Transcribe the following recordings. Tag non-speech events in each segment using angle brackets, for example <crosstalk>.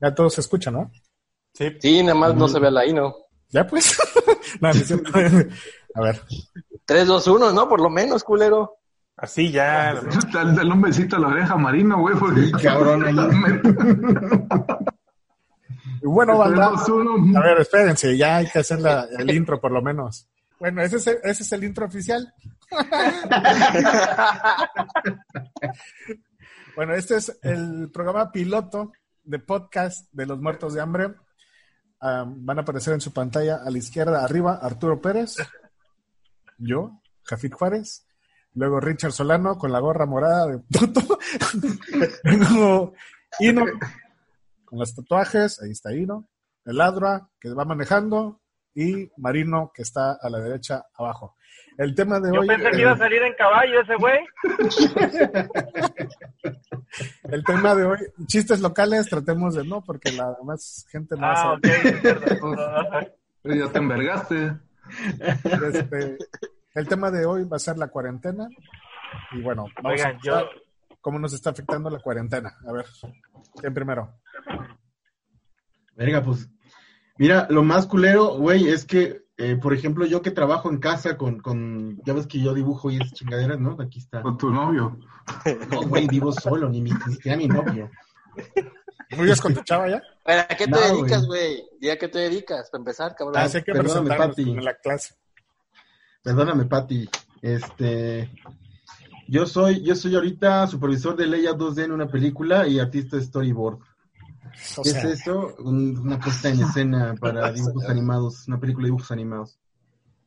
Ya todo se escucha, ¿no? Sí. Sí, nada más no se ve la I, ¿no? Ya pues. <laughs> no, A ver. 3, 2, 1, ¿no? Por lo menos, culero. Así ya. Dale un besito a la oreja Marino, güey. Porque... Cabrón, <laughs> ahí. bueno, banda. A ver, espérense, ya hay que hacer la, el intro por lo menos. Bueno, ese es el, ese es el intro oficial. <laughs> bueno, este es el programa piloto de podcast de los muertos de hambre. Ah, van a aparecer en su pantalla a la izquierda arriba Arturo Pérez, yo, Jafit Juárez, luego Richard Solano con la gorra morada de Toto, <laughs> luego Ino con los tatuajes, ahí está Ino, el Adra que va manejando y Marino que está a la derecha abajo. El tema de Yo hoy. pensé que iba a salir en caballo ese güey. <laughs> <laughs> el tema de hoy, chistes locales, tratemos de no, porque la demás gente no ah, ok. <laughs> ya te envergaste. Este, el tema de hoy va a ser la cuarentena. Y bueno, vamos Oigan, a yo... cómo nos está afectando la cuarentena. A ver, ¿quién primero? Verga, pues. Mira, lo más culero, güey, es que eh, por ejemplo, yo que trabajo en casa con, con, ya ves que yo dibujo y esas chingaderas, ¿no? Aquí está. Con tu novio. No, güey, vivo solo, ni, mi, ni siquiera mi novio. ¿Vives con tu chava ya? ¿Pero a qué te no, dedicas, güey? ¿Ya qué te dedicas? Para empezar, cabrón. Ah, que Perdóname, Pati. en la clase. Perdóname, Pati. Este, yo soy, yo soy ahorita supervisor de Leia 2D en una película y artista de storyboard. O ¿Qué sea, es eso? Un, una puesta en escena para <laughs> dibujos animados, una película de dibujos animados.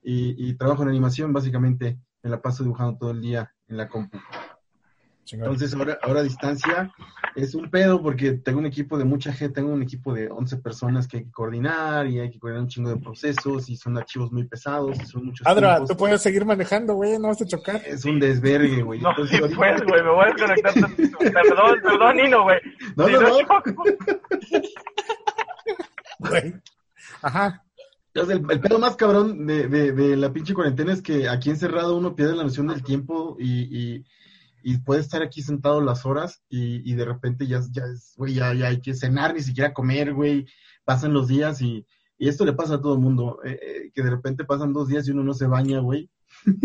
Y, y, trabajo en animación, básicamente, me la paso dibujando todo el día en la compu. Entonces, ahora, ahora a distancia es un pedo porque tengo un equipo de mucha gente, tengo un equipo de 11 personas que hay que coordinar y hay que coordinar un chingo de procesos y son archivos muy pesados y son muchos Adra, tiempos. tú puedes seguir manejando, güey, no vas a chocar. Es un desvergue, güey. No, Entonces, sí puedes, güey, me voy a desconectar tantito. Perdón, perdón, Nino, güey. No, Si no, no. Güey. Ajá. Entonces, el, el pedo más cabrón de, de, de la pinche cuarentena es que aquí encerrado uno pierde la noción del tiempo y, y, y puede estar aquí sentado las horas y, y de repente ya, ya es, güey, ya, ya hay que cenar, ni siquiera comer, güey, pasan los días y, y esto le pasa a todo el mundo, eh, eh, que de repente pasan dos días y uno no se baña, güey.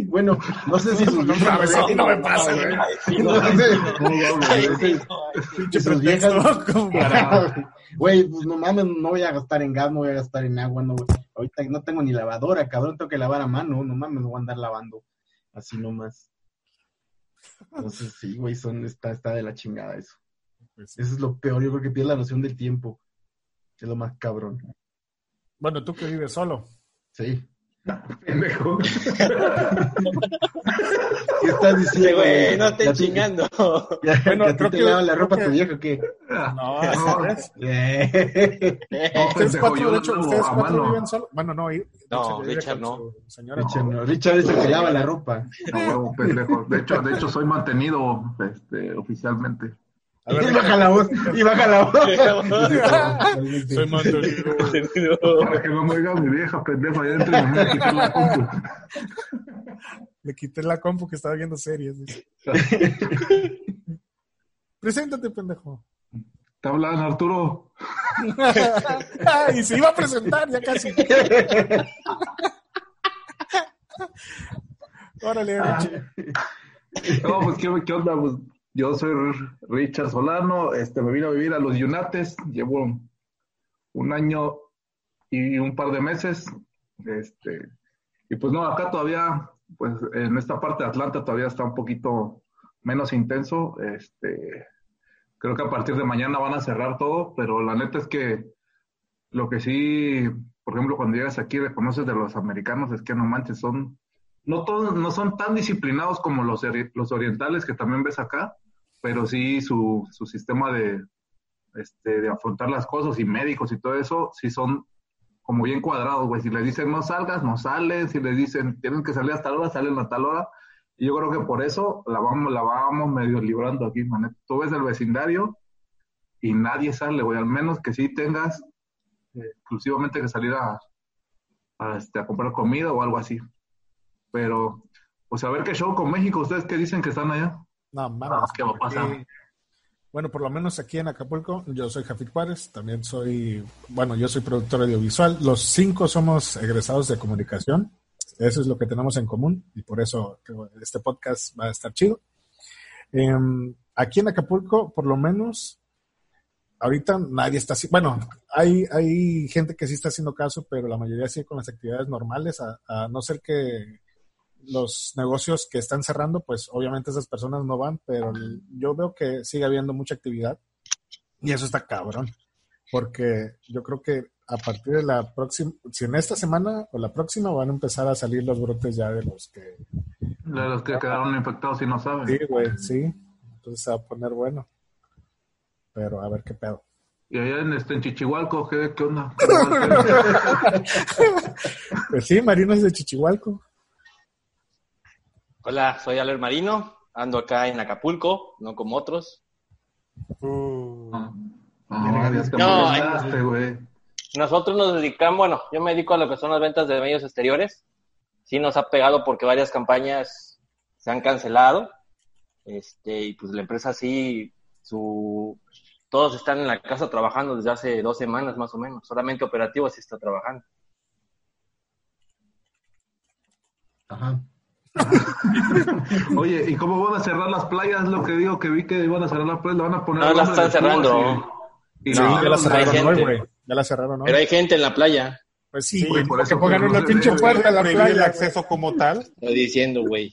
bueno, no sé si sus No viejas- mí no me pasa, güey. No sus viejas- Güey, pues no mames, no voy a gastar en gas, no voy a gastar en agua, no, güey. Ahorita no tengo ni lavadora, cabrón, tengo que lavar a mano, no mames, no voy a andar lavando así nomás. Entonces, sí, güey, son, está, está de la chingada eso. Pues Eso es lo peor, yo creo que pierde la noción del tiempo. Es lo más cabrón. Bueno, tú que vives solo. Sí. <laughs> Pendejo. ¿Qué estás diciendo? Güey, no estén ¿Que a ti- chingando. <laughs> Bueno, que a ti creo te que- la ropa tu vieja o qué? No, <laughs> ¿sabes? Eh. Ustedes cuatro, yo de hecho, lo ustedes hago a cuatro mano. viven solo. Bueno, no, No, Richard no. Señora. Richard, no, Richard es el que lava la ropa. No, huevo, pendejo. De hecho, de hecho, soy mantenido este, oficialmente. A ver, y baja la voz, y baja la voz. Soy. Para que no me oiga mi vieja, pendejo, allá adentro y me quitar la compu. Le quité la compu que estaba viendo series. <laughs> Preséntate, pendejo. Te hablan, Arturo. <laughs> Ay, se iba a presentar ya casi. <laughs> Órale, Richie. No, pues, ¿qué, qué onda? Pues, yo soy Richard Solano, este, me vine a vivir a los Yunates, llevo un año y un par de meses, este, y pues no, acá todavía, pues en esta parte de Atlanta todavía está un poquito menos intenso, este, creo que a partir de mañana van a cerrar todo, pero la neta es que lo que sí, por ejemplo, cuando llegas aquí reconoces de los americanos es que no manches, son no todos no son tan disciplinados como los, los orientales que también ves acá, pero sí su, su sistema de, este, de afrontar las cosas y médicos y todo eso, sí son como bien cuadrados, güey. Si les dicen no salgas, no salen. Si les dicen tienen que salir a tal hora, salen a tal hora. Y yo creo que por eso la vamos, la vamos medio librando aquí, man. Tú ves el vecindario y nadie sale, güey. Al menos que sí tengas eh, exclusivamente que salir a, a, este, a comprar comida o algo así. Pero, pues a ver qué show con México. ¿Ustedes qué dicen que están allá? No, mames. ¿Qué va a pasar? Bueno, por lo menos aquí en Acapulco, yo soy Jafit Juárez, también soy, bueno, yo soy productor audiovisual. Los cinco somos egresados de comunicación. Eso es lo que tenemos en común y por eso este podcast va a estar chido. Em, aquí en Acapulco, por lo menos, ahorita nadie está así. Bueno, hay, hay gente que sí está haciendo caso, pero la mayoría sigue con las actividades normales, a, a no ser que los negocios que están cerrando, pues obviamente esas personas no van, pero yo veo que sigue habiendo mucha actividad y eso está cabrón, porque yo creo que a partir de la próxima, si en esta semana o la próxima van a empezar a salir los brotes ya de los que... De los que quedaron infectados y no saben. Sí, güey, sí. Entonces se va a poner bueno. Pero a ver qué pedo. Y allá en, este, en Chichihualco, ¿qué, qué onda? <laughs> pues sí, Marino es de Chichihualco. Hola, soy Aler Marino, ando acá en Acapulco, no como otros. Uh. No, no, nosotros nos dedicamos, bueno, yo me dedico a lo que son las ventas de medios exteriores. Sí nos ha pegado porque varias campañas se han cancelado. Este, y pues la empresa sí, su, todos están en la casa trabajando desde hace dos semanas más o menos. Solamente operativo sí está trabajando. Ajá. <laughs> Oye, ¿y cómo van a cerrar las playas? Lo que digo que vi que iban a cerrar las playas, la van a poner. No, las están cerrando. Y, sí, ya la cerraron hoy, güey. Ya la cerraron, ¿no? Pero hay gente en la playa. Pues sí, güey, por eso pongan una pinche puerta a la playa. el acceso como tal. Estoy diciendo, güey.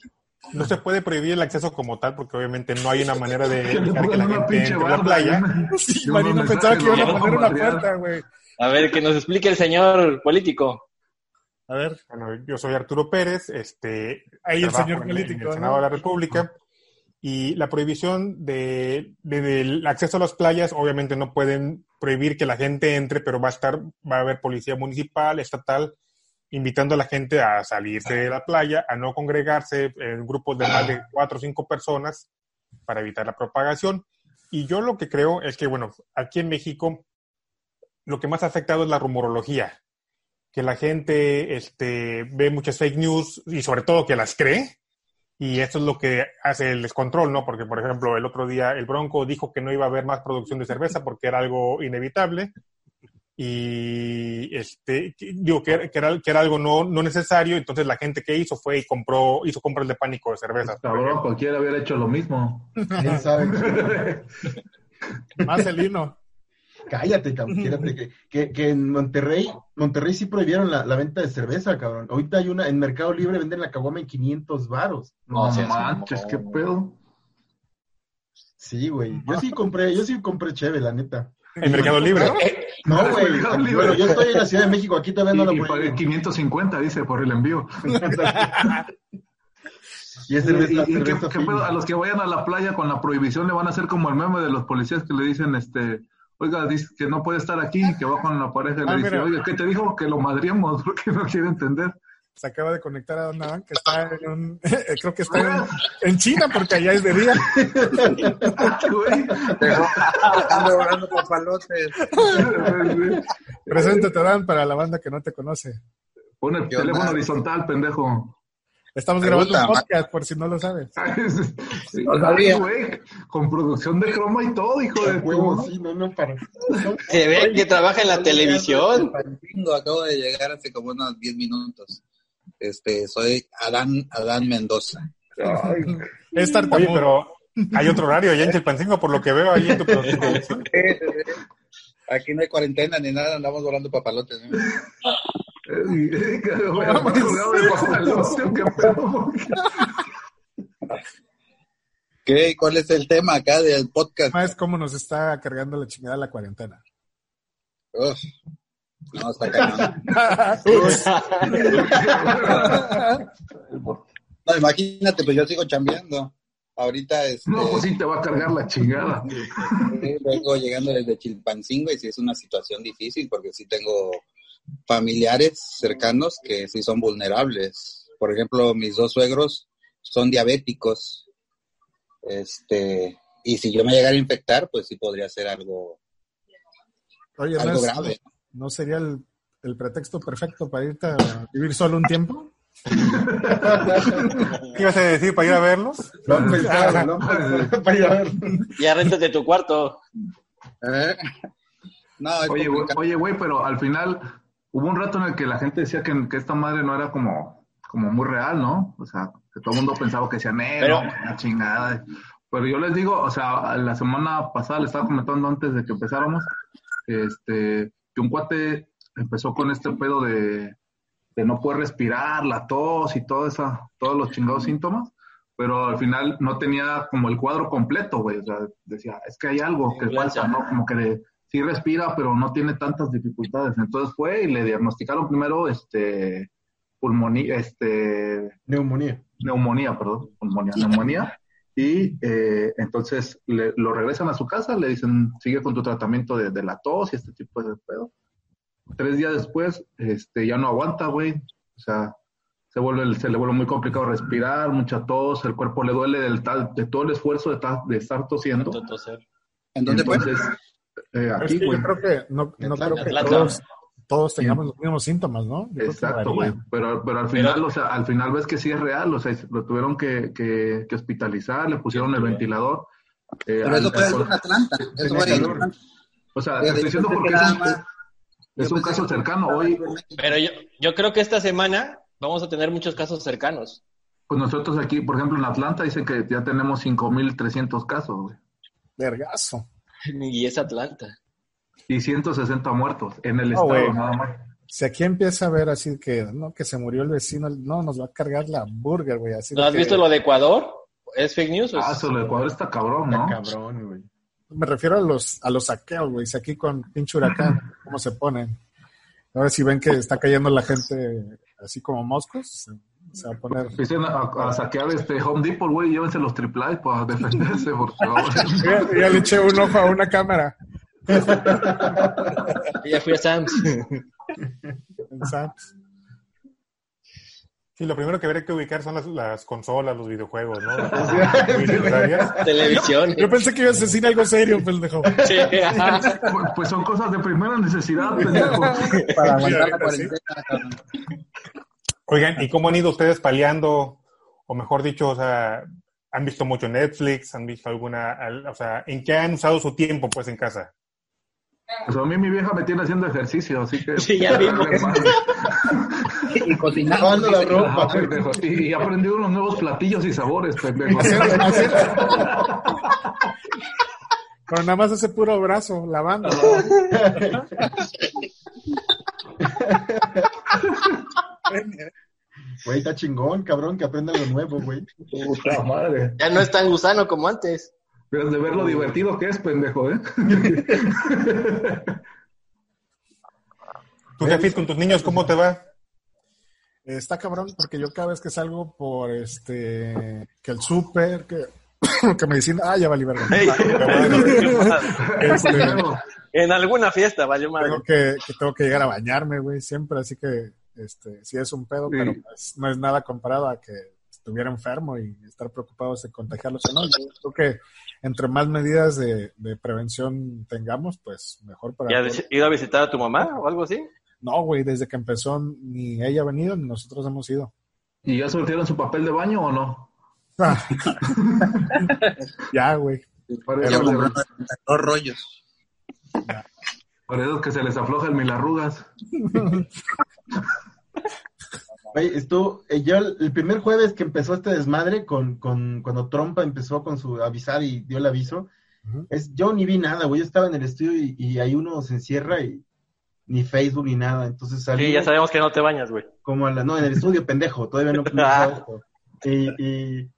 No se puede prohibir el acceso como tal porque obviamente no hay una manera de <laughs> evitar que la gente entre a la playa. <laughs> Sí, Marino pensaba que iban a poner una puerta, güey. A ver, que nos explique el señor político. A ver. Bueno, yo soy Arturo Pérez, este, ahí el señor político, en el Senado de la República. Y la prohibición de, del acceso a las playas, obviamente no pueden prohibir que la gente entre, pero va a estar, va a haber policía municipal, estatal, invitando a la gente a salirse de la playa, a no congregarse en grupos de más de cuatro o cinco personas para evitar la propagación. Y yo lo que creo es que, bueno, aquí en México lo que más ha afectado es la rumorología que la gente este, ve muchas fake news y sobre todo que las cree. Y esto es lo que hace el descontrol, ¿no? Porque, por ejemplo, el otro día el Bronco dijo que no iba a haber más producción de cerveza porque era algo inevitable. Y este, digo que, que, era, que era algo no, no necesario. Entonces la gente que hizo fue y compró, hizo compras de pánico de cerveza. Cabrón, cualquiera hubiera hecho lo mismo. ¿Quién sabe? <laughs> Más el vino. Cállate, cabrón. que, que, que, en Monterrey, Monterrey sí prohibieron la, la, venta de cerveza, cabrón. Ahorita hay una, en Mercado Libre venden la caguama en 500 varos. No, no manches, qué pedo. Sí, güey. Yo sí compré, yo sí compré cheve, la neta. ¿En Mercado Libre? No, güey. Bueno, yo estoy en la Ciudad de México, aquí todavía no la puedo. 550, dice, por el envío. <laughs> y, ese y, y ¿qué, qué pedo? a los que vayan a la playa con la prohibición le van a hacer como el meme de los policías que le dicen, este, oiga, dice que no puede estar aquí, que va con la pareja y le ah, dice, oiga, ¿qué te dijo? Que lo madriamos, porque no quiere entender. Se acaba de conectar a Don que está en un, <laughs> creo que está en, en, China, porque allá es de día. <laughs> Ando papalotes. Preséntate, Dan, para la banda que no te conoce. Pon el teléfono horizontal, pendejo. Estamos grabando un podcast, por si no lo sabes. <laughs> sí, no sabía. Güey, con producción de croma y todo, hijo de huevo. Sí, no, no, para. Se ve que trabaja en la televisión. Acabo de llegar hace como unos 10 minutos. Este, soy Adán, Adán Mendoza. Ay, <laughs> es Oye, pero hay otro horario allá en Chilpancingo, por lo que veo ahí en tu <laughs> producción. Aquí no hay cuarentena ni nada, andamos volando papalotes. ¿no? ¿Qué? ¿Cuál es el tema acá del podcast? Es cómo nos está cargando la chingada la cuarentena. Uf, no, está cagando. <laughs> no, imagínate, pues yo sigo chambeando. Ahorita es. No, pues sí te va a cargar la chingada. Vengo llegando desde Chilpancingo y sí es una situación difícil porque sí tengo familiares cercanos que sí son vulnerables. Por ejemplo, mis dos suegros son diabéticos. Este, y si yo me llegara a infectar, pues sí podría ser algo, algo grave. ¿No sería el, el, pretexto perfecto para irte a vivir solo un tiempo? ¿Qué ibas a decir para ir a verlos? Pensado, lo han pensado para ir a ver. Ya réntate tu cuarto. ¿Eh? No, Oye, güey, oye, güey, pero al final hubo un rato en el que la gente decía que, que esta madre no era como, como muy real, ¿no? O sea, que todo el mundo pensaba que decían, eh, Pero- una chingada. Pero yo les digo, o sea, la semana pasada le estaba comentando antes de que empezáramos, este, que un cuate empezó con este pedo de, de no poder respirar, la tos y todo esa, todos los chingados síntomas, pero al final no tenía como el cuadro completo, güey. O sea, decía, es que hay algo que falta, ¿no? Como que de, sí respira, pero no tiene tantas dificultades. Entonces fue y le diagnosticaron primero este pulmonía, este Neumonía. neumonía, perdón, pulmonía, neumonía. Y eh, entonces le, lo regresan a su casa, le dicen, sigue con tu tratamiento de, de la tos y este tipo de pedo. Tres días después, este, ya no aguanta, güey. O sea, se, vuelve, se le vuelve muy complicado respirar, mucha tos, el cuerpo le duele del tal, de todo el esfuerzo de, ta- de estar tosiendo. ¿En dónde fue? Entonces, eh, Es aquí, güey. yo creo que no, no Atlanta. creo que Atlanta. todos, todos tengamos los mismos síntomas, ¿no? Yo Exacto, güey. Pero, pero al final, o sea, al final ves que sí es real, o sea, lo tuvieron que, que, que hospitalizar, le pusieron el ventilador. eh, Pero al- eso fue en Atlanta. Eso fue en. Atlanta. o sea, te estoy diciendo porque es un, más- es caso cercano. Hoy, Pero yo, yo creo que esta semana vamos a tener muchos casos cercanos. pues nosotros aquí, por ejemplo, en Atlanta dicen que ya tenemos 5.300 casos, güey. Vergazo. <laughs> Y es Atlanta. Y 160 muertos en el estado, nada más. Si aquí empieza a ver así que, no, que se murió el vecino, no, nos va a cargar la burger, güey. ¿No de has que- visto lo de Ecuador? ¿Es fake news? o es- Ah, solo el Ecuador está cabrón, ¿no? Está cabrón, güey. Me refiero a los, a los saqueos, güey. Si aquí con pinche huracán, <laughs> ¿cómo se ponen? Ahora si ven que está cayendo la gente así como moscos, se, se va a poner... Dicen a, a saquear este Home Depot, güey, llévense los triple para defenderse, por <laughs> favor. Ya, ya le eché un ojo a una cámara. <laughs> Ya fui a Sam's. en Sam's. Sí, lo primero que habría que ubicar son las, las consolas, los videojuegos, ¿no? <laughs> Televisión. Yo pensé que ibas a decir algo serio, pendejo. Sí. Pues, pues son cosas de primera necesidad, pendejo. Para aguantar la cuarentena. Oigan, ¿y cómo han ido ustedes paliando? O mejor dicho, o sea, ¿han visto mucho Netflix? ¿Han visto alguna, al- o sea, en qué han usado su tiempo, pues, en casa? Pues a mí mi vieja me tiene haciendo ejercicio, así que... Sí, ya vimos. <laughs> Y cocinando. La ropa. <laughs> pendejo. Y, aprendí unos nuevos platillos y sabores, pendejo. <laughs> Pero nada más ese puro brazo, lavando. Güey, está chingón, cabrón, que aprenda lo nuevo, güey. Puta madre. Ya no es tan gusano como antes. Pero de ver lo divertido que es, pendejo, ¿eh? <laughs> ¿Tú, Jefit, con tus niños, cómo te va? Está cabrón porque yo cada vez que salgo por este que el súper, que, <coughs> que me dicen, ah, ya valí verga. <laughs> Este, <laughs> En alguna fiesta, valió madre. tengo que, que tengo que llegar a bañarme, güey, siempre, así que este sí es un pedo, Sí. pero pues, no es nada comparado a que estuviera enfermo y estar preocupados de contagiarlos o no. Yo creo que entre más medidas de, de prevención tengamos, pues mejor para ¿Ya todos. has ido a visitar a tu mamá o algo así? No, güey, desde que empezó ni ella ha venido ni nosotros hemos ido. ¿Y ya surtieron su papel de baño o no? <laughs> Ya, güey. Ya dos rollos. Por eso es que se les afloja el mil arrugas. <laughs> Güey, esto, eh, yo el, el primer jueves que empezó este desmadre, con, con cuando Trump empezó con su avisar y dio el aviso, es, yo ni vi nada, güey, yo estaba en el estudio y, y ahí uno se encierra y ni Facebook ni nada, entonces salí Sí, ya sabemos que no te bañas, güey. como a la, no, en el estudio, <laughs> pendejo, todavía no. no Ah. y, y,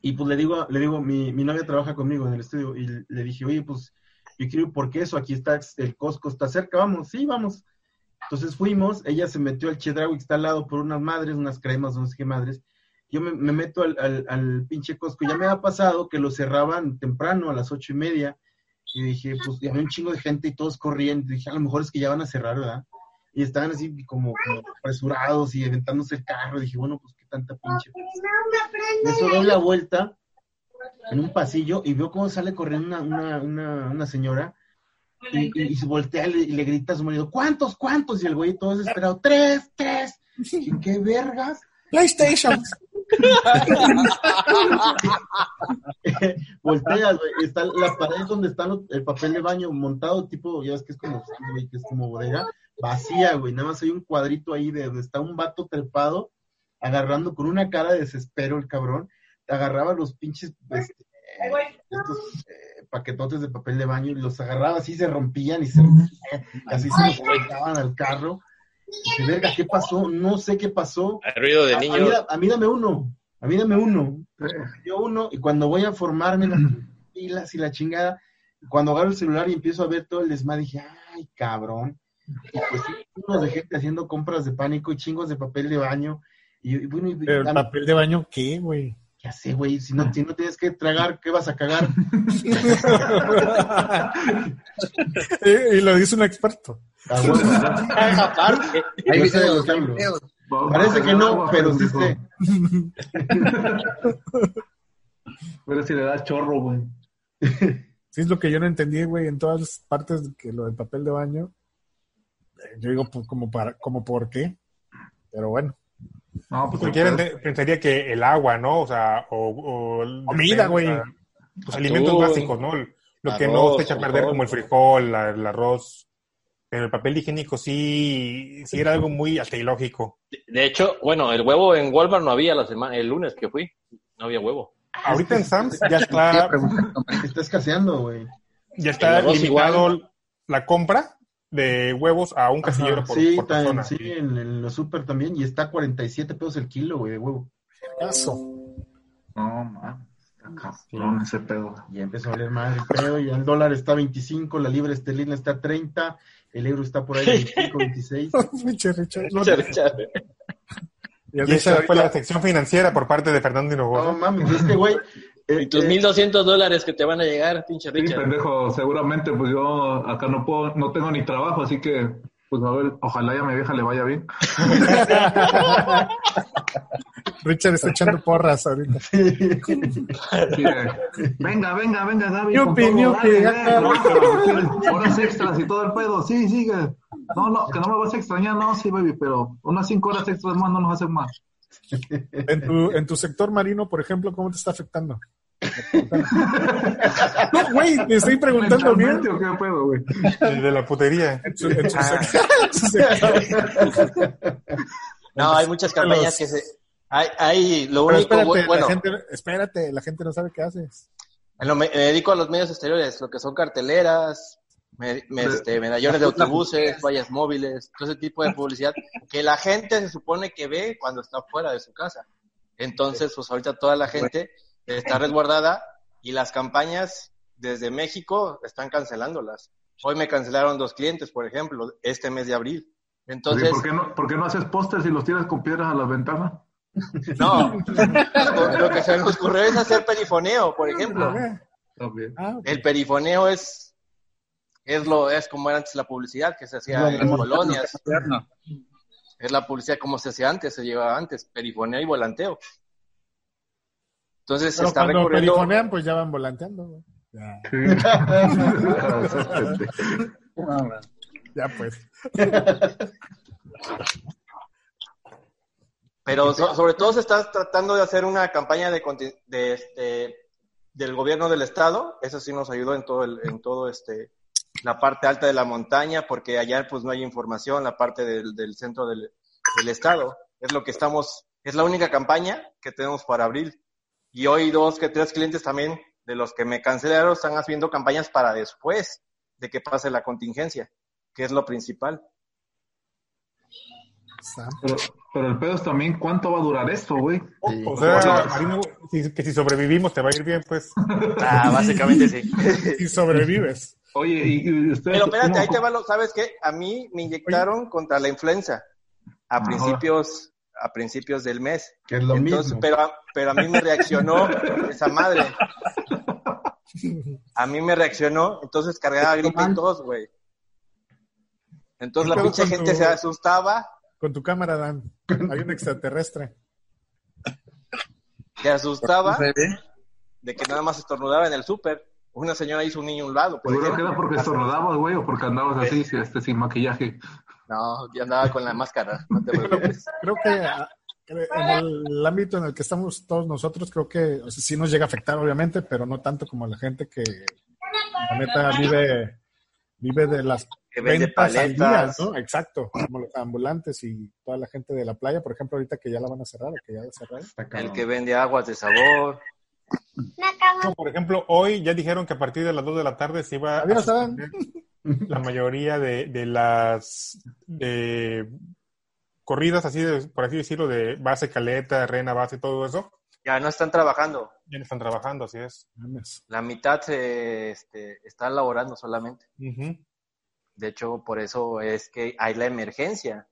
y pues le digo, le digo, mi, mi novia trabaja conmigo en el estudio y le dije, oye, pues yo quiero ir por queso, aquí está el Costco, está cerca, vamos, sí, vamos. Entonces fuimos, ella se metió al Chedraui que está al lado por unas madres, unas cremas, no sé qué madres. Yo me, me meto al, al, al pinche Costco, ya me ha pasado que lo cerraban temprano, a las ocho y media, y dije, pues, y había un chingo de gente y todos corriendo, dije, a lo mejor es que ya van a cerrar, ¿verdad? Y estaban así como, como apresurados y aventándose el carro, dije, bueno, pues qué tanta pinche. Eso doy la vuelta en un pasillo y veo cómo sale corriendo una, una, una, una señora y, y- y se voltea y le, y le grita a su marido, ¿cuántos, cuántos? Y el güey todo desesperado, tres, tres. ¿Y qué vergas? PlayStation. <laughs> Volteas, güey. Está la pared donde está el papel de baño montado, tipo, ya ves que es como, que es como bodega, vacía, güey. Nada más hay un cuadrito ahí de donde está un vato trepado, agarrando con una cara de desespero el cabrón. Agarraba los pinches este, estos eh, paquetotes de papel de baño y los agarraba así, se rompían y se así se los pegaban al carro. Y dije, verga, ¿qué pasó? No sé qué pasó. El ruido de A, a mí, a mí dame uno, a mí dame uno. Yo uno, y cuando voy a formarme las <clears throat> pilas y la chingada, cuando agarro el celular y empiezo a ver todo el desmadre, dije, ay, cabrón. Y pues chingos de gente haciendo compras de pánico y chingos de papel de baño. Y, y bueno, y- Pero el papel de baño, ¿qué, güey? Ya sé, güey, si no, si no tienes que tragar, ¿qué vas a cagar? <laughs> y, y lo dice un experto. Ah. Aparte, Yo sé de lo videos, Parece que no, pero sí sé. Pero si le da chorro, güey. Sí, es lo que yo no entendí, güey, en todas partes que lo del papel de baño. Yo digo, pues, como para, como por qué. Pero bueno. No, pues Cualquiera pensaría que el agua, ¿no? O sea, o... o Comida, güey. Los alimentos Atún, básicos, ¿no? Lo que no se echa a perder frijol. como el frijol, la- el arroz. Pero el papel higiénico sí, sí era algo muy hasta ilógico. de hecho, bueno, el huevo en Walmart no había la semana, el lunes que fui. No había huevo. Ahorita en Sam's ya está, Está escaseando, güey. ya está limitado igual. la compra de huevos a un casillero Ajá, por, sí, por persona. sí, en, en los super también, y está a 47 pesos el kilo, güey, de huevo. Caso. No, man. Está cabrón ese pedo. Ya empezó a valer más el pedo, y el dólar está a 25, la libra esterlina está a 30, el euro está por ahí a 25, 26. Pinche Richard. No, y Y esa fue la sección financiera por parte de Fernando No Hinojosa. mames, este güey. Eh, Y tus eh, 1200 dólares que te van a llegar, pinche Sí, Richard. pendejo, seguramente pues yo acá no puedo, no tengo ni trabajo, así que pues a ver, ojalá ya a mi vieja le vaya bien. <laughs> Richard está echando porras ahorita. Venga, venga, venga, Gaby. trabaja, ¿quieres Horas extras y todo el pedo, sí, sigue. No, no, que no me vas a extrañar, no, sí, baby, pero unas cinco horas extras más no nos hacen más. En tu, en tu sector marino, por ejemplo, ¿cómo te está afectando? No, güey, te estoy preguntando bien. ¿Mentalmente o qué pedo, güey? El de la putería. En su, en su sector- en su sector. No, hay muchas campañas que se... Hay, hay lo Pero único, espérate, bueno, la gente, espérate, la gente no sabe qué haces. me, me dedico a los medios exteriores, lo que son carteleras, me- me- este, medallones de autobuses, vallas móviles, todo ese tipo de publicidad que la gente se supone que ve cuando está fuera de su casa. Entonces, pues ahorita toda la gente está resguardada y las campañas desde México están cancelándolas. Hoy me cancelaron dos clientes, por ejemplo, este mes de abril. Entonces, ¿por, qué no, ¿Por qué no haces pósters y los tiras con piedras a las ventanas? <laughs> no, lo, que se me ocurrió es hacer perifoneo, por ejemplo. Ah, ok. El perifoneo es es lo es como era antes la publicidad que se hacía en las colonias, es la publicidad como se hacía antes, se llevaba antes, perifoneo y volanteo. Entonces se Pero está cuando recurriendo perifonean, pues ya van volanteando. Ya, <laughs> ya pues. Pero so- sobre todo se está tratando de hacer una campaña de este del gobierno del estado, eso sí nos ayudó en todo el, en todo este la parte alta de la montaña, porque allá pues no hay información, la parte del, del centro del, del estado. Es lo que estamos, es la única campaña que tenemos para abril. Y hoy dos que tres clientes también de los que me cancelaron están haciendo campañas para después de que pase la contingencia, que es lo principal. Pero, pero el pedo es también cuánto va a durar esto, güey. Sí. O sea, Marino, si- que si sobrevivimos te va a ir bien, pues. <laughs> Ah, básicamente sí. <laughs> Y sobrevives. Oye, y, ustedes... Pero espérate, ¿cómo- ahí te va lo, ¿sabes qué? A mí me inyectaron contra la influenza a Ajá. principios a principios del mes. Que es lo Entonces, mismo. pero, a- pero a mí me reaccionó <laughs> esa madre. A mí me reaccionó, entonces cargaba gripe y tos, güey. Entonces la ¿Qué pedo pinche gente tu- se asustaba, Con tu cámara, Dan. Hay un extraterrestre. se asustaba de que nada más estornudaba en el súper. Una señora hizo un niño a un lado, por Seguro que ejemplo. era porque estornudabas, güey, o porque andabas así, este, sin maquillaje. No, yo andaba con la máscara, no te preocupes. Creo que ah, en el ámbito en el que estamos todos nosotros, creo que o sea, sí nos llega a afectar, obviamente, pero no tanto como a la gente que, la neta, vive, vive de las Que vende ventas al día, paletas. ¿no? Exacto, como los ambulantes y toda la gente de la playa, por ejemplo, ahorita que ya la van a cerrar o que ya la cerraron. El que vende aguas de sabor. Por ejemplo, hoy ya dijeron que a partir de las 2 de la tarde se iba a Adiós, Adán. La <laughs> mayoría de, de las de corridas, así de, por así decirlo, de base caleta, rena, base, todo eso, Ya no están trabajando. ya no están trabajando, así es. La mitad se, este, está laborando solamente. De hecho, por eso es que hay la emergencia.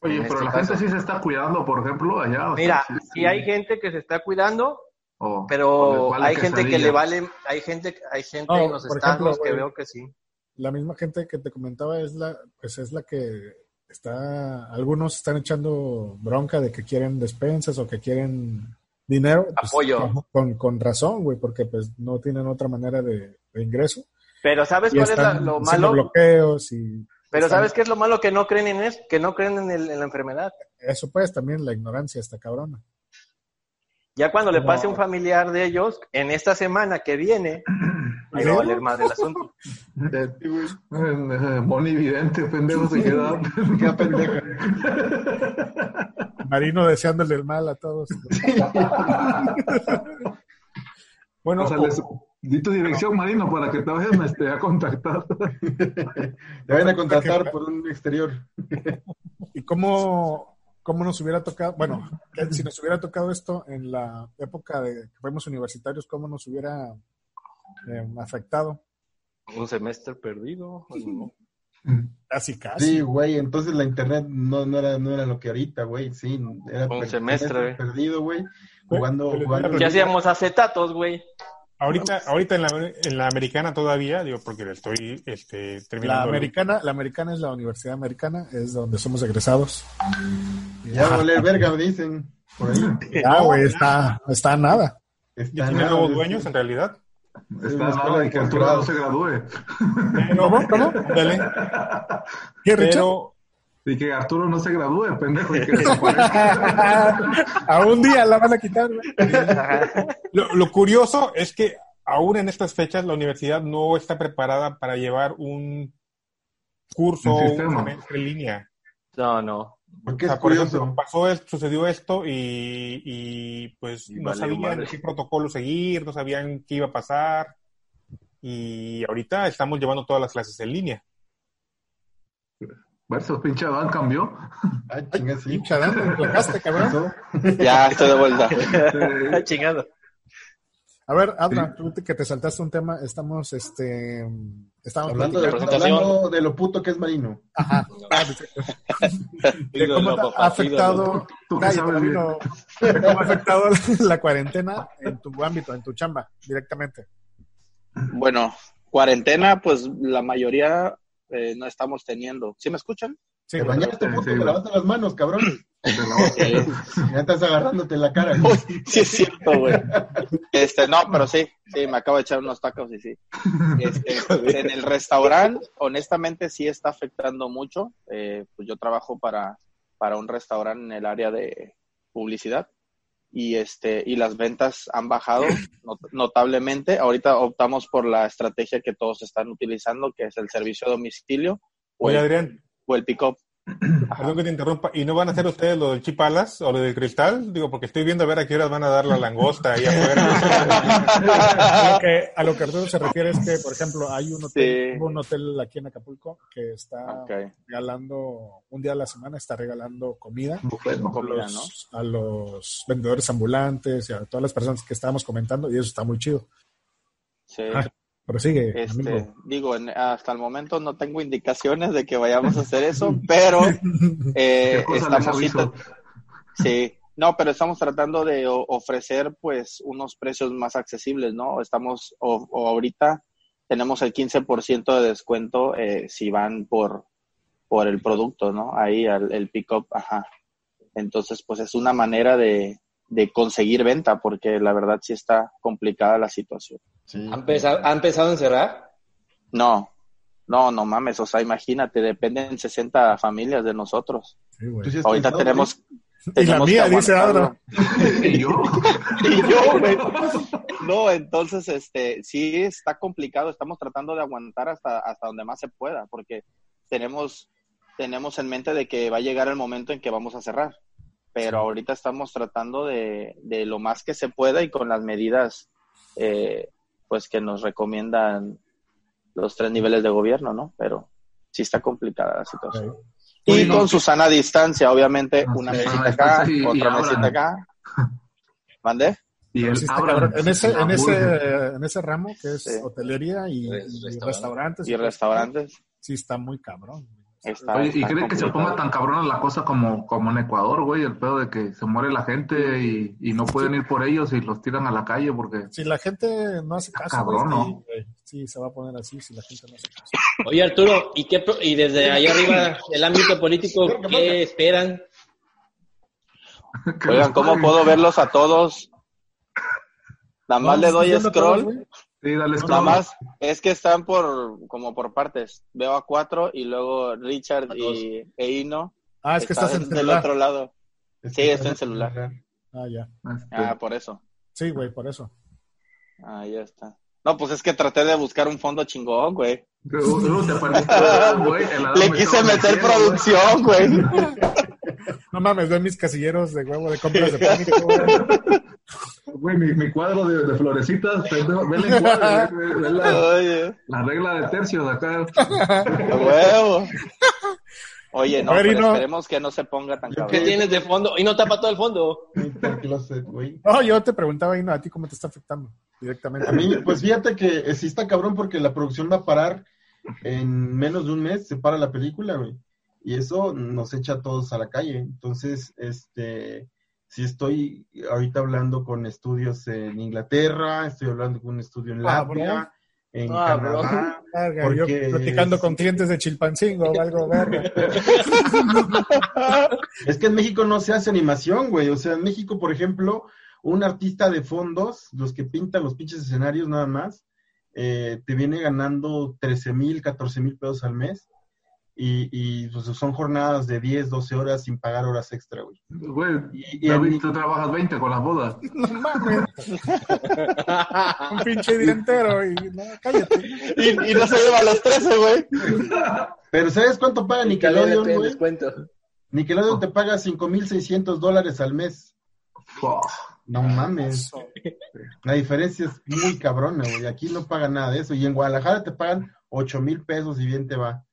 Oye, En pero este la caso. gente sí se está cuidando, por ejemplo, allá. o sea, Mira, sí, sí hay gente que se está cuidando, o- o les pero vale hay gente que le vale, hay gente, hay gente en los estados ejemplo, que veo que sí. La misma gente que te comentaba es la, pues es la que está, algunos están echando bronca de que quieren despensas o que quieren dinero. pues, Apoyo. Con, con razón, güey, porque pues no tienen otra manera de, de ingreso. Pero ¿sabes Y cuál es la- lo malo? bloqueos y Pero están- ¿sabes qué es lo malo? Que no creen en eso, que no creen en, el- en la enfermedad. eso pues también la ignorancia está cabrona. Ya cuando le No. pase a un familiar de ellos, en esta semana que viene, ahí va a valer más el asunto. <laughs> Moni vidente, pendejo, se queda. <laughs> Qué pendejo. Marino deseándole el mal a todos. <laughs> Bueno, O sea, les- di tu dirección, Marino, para que te vayan este, a contactar. Te van a contratar por un exterior. ¿Y cómo, cómo nos hubiera tocado? Bueno, si nos hubiera tocado esto en la época de que fuimos universitarios, ¿cómo nos hubiera eh, afectado? Un semestre perdido. ¿no? <laughs> Casi, casi. Sí, güey, entonces la internet no, no, era, no era lo que ahorita, güey, sí. Era Un per- semestre. perdido, güey. Jugando, Pero- jugando. ¿Qué hacíamos acetatos, güey? ahorita, ahorita en la, en la americana todavía, digo, porque estoy este, La terminando. americana, la americana es la universidad americana, es donde somos egresados. Ya va a valer verga, dicen. Por ahí. <laughs> Ah, güey, está, está nada. Ya tiene nuevos dueños, en realidad. Está nada de que Arturo no se gradúe. <laughs> ¿Cómo? ¿Cómo? Ándale. <laughs> ¿Qué, Richard? Pero Y que Arturo no se gradúe, pendejo. Y que desaparezca. <laughs> a un día la van a quitar, lo, lo curioso es que aún en estas fechas la universidad no está preparada para llevar un curso Un o un sistema. semestre en línea. No, no. Porque O sea, es por curioso. ejemplo, pasó, es- sucedió esto y, y, pues Y no sabían madre. qué protocolo seguir, no sabían qué iba a pasar. Y ahorita estamos llevando todas las clases en línea. Versus pinche Adán cambió. Ay, chinga, sí. Pinche Adán, placaste, cabrón. Ya estoy de vuelta. <laughs> Chingado. A ver, Adra, tú que te saltaste un tema, estamos, este, estamos Hablando de, platicando- hablando de lo puto que es Marino. Ajá. De cómo ha afectado, Tú sabes bien. Marino. de cómo ha afectado la cuarentena en tu ámbito, en tu chamba, directamente. Bueno, cuarentena, pues la mayoría eh, no estamos teniendo. ¿Sí me escuchan? Sí, Te bañaste, sí, puto, güey. te lavaste las manos, cabrón. Te <laughs> Eh, Ya estás agarrándote la cara. Uy, sí es cierto, güey. Este, no, pero sí, sí, me acabo de echar unos tacos y sí. Este, <laughs> en el restaurante, honestamente, sí está afectando mucho. Eh, pues yo trabajo para, para un restaurante en el área de publicidad y este y las ventas han bajado <laughs> not- notablemente. Ahorita optamos por la estrategia que todos están utilizando, que es el servicio a domicilio o Oye, el, Adrián, o el pick-up. Perdón que te interrumpa. ¿Y no van a hacer ustedes lo del chipalas o lo del cristal? Digo, porque estoy viendo a ver a qué horas van a dar la langosta ahí afuera. <laughs> A lo, que, a lo que Arturo se refiere es que, por ejemplo, hay un hotel, Sí. hubo un hotel aquí en Acapulco que está regalando, un día a la semana está regalando comida a Comida, los, a los vendedores ambulantes y a todas las personas que estábamos comentando y eso está muy chido. Sí. Ah, Pero sigue, Este, amigo. digo, en- hasta el momento no tengo indicaciones de que vayamos a hacer eso, pero <laughs> eh, ¿Qué cosa les estamos sí, no, pero estamos tratando de o- ofrecer pues unos precios más accesibles, ¿no? Estamos, o, o ahorita tenemos el 15% de descuento eh, si van por, por el producto, ¿no? Ahí al- el pick-up, ajá. Entonces, pues es una manera de, de conseguir venta, porque la verdad sí está complicada la situación. Sí. ¿Ha empezado, ¿Ha empezado a encerrar? No, No, no mames, o sea, imagínate, dependen 60 familias de nosotros. Sí, güey. ¿Tú sí has Ahorita pensado, tenemos... Y la mía, dice. Adra. <laughs> Y yo, <laughs> y yo, güey. No, entonces, este, sí está complicado. Estamos tratando de aguantar hasta, hasta donde más se pueda, porque tenemos, tenemos en mente de que va a llegar el momento en que vamos a cerrar. Pero ahorita estamos tratando de, de lo más que se pueda y con las medidas, eh, pues que nos recomiendan los tres niveles de gobierno, ¿no? Pero sí está complicada la situación. Y Oye, no, con su sana distancia, obviamente, Ah, una sí. mesita Ah, acá, sí, otra mesita acá. <laughs> ¿Mande? y el Sí está abran, cabrón. En ese, en ese, en ese ramo que es Sí. hotelería y, Res- y restaurante. restaurantes. Y restaurantes. Sí, está muy cabrón. Está, Oye, ¿y creen que se ponga tan cabrona la cosa como, como en Ecuador, güey? El pedo de que se muere la gente y, y no pueden ir por ellos y los tiran a la calle porque... Si la gente no hace caso, Cabrón, güey, ¿no? sí, güey. sí, se va a poner así si la gente no hace caso. Oye, Arturo, ¿y, qué, y desde allá arriba, el ámbito político, qué esperan? <laughs> Oigan, ¿cómo puedo verlos a todos? Nada más le doy ¿estás viendo todos, scroll. güey? Sí, dale Nada más es que están por como por partes. Veo a cuatro y luego Richard y e Ino Ah, es que estás en del celular. otro lado. Es Sí, estoy en estás celular. Ah, ya. Este, Ah, por eso. Sí, güey, por eso. Ah, ya está. No, pues es que traté de buscar un fondo chingón, güey. luego te <laughs> güey, Le quise meter producción, güey. <laughs> No mames, ve mis casilleros de huevo de compras de pánico, güey. Mi, mi cuadro de, de florecitas, ve ve la, Oye, la regla de tercios acá. huevo. Oye, no, pero esperemos que no se ponga tan ¿Qué cabrón. tienes de fondo? Y no tapa todo el fondo. No, yo te preguntaba, Ino, a ti cómo te está afectando directamente. A mí, pues fíjate que eh, sí está cabrón porque la producción va a parar en menos de un mes, se para la película, güey. Y eso nos echa a todos a la calle. Entonces, este, sí estoy ahorita hablando con estudios en Inglaterra, estoy hablando con un estudio en Ah, Latvia, en Ah. Canadá. Verga, porque- Yo platicando con clientes de Chilpancingo o algo, verga. <laughs> Es que en México no se hace animación, güey. O sea, en México, por ejemplo, un artista de fondos, los que pintan los pinches escenarios nada más, eh, te viene ganando 13 mil, 14 mil pesos al mes. Y, y pues, son jornadas de 10, 12 horas sin pagar horas extra, güey. Güey, Y, y David, en- tú trabajas 20 con las bodas. <laughs> No mames. Un pinche día entero y no, cállate. Y, y no se lleva los 13, güey. pero ¿sabes cuánto paga Nickelodeon, Te güey? descuento. Nickelodeon te paga 5.600 dólares al mes. Fuck. No mames. La diferencia es muy cabrona, güey. Aquí no pagan nada de eso. Y en Guadalajara te pagan 8 mil pesos y bien te va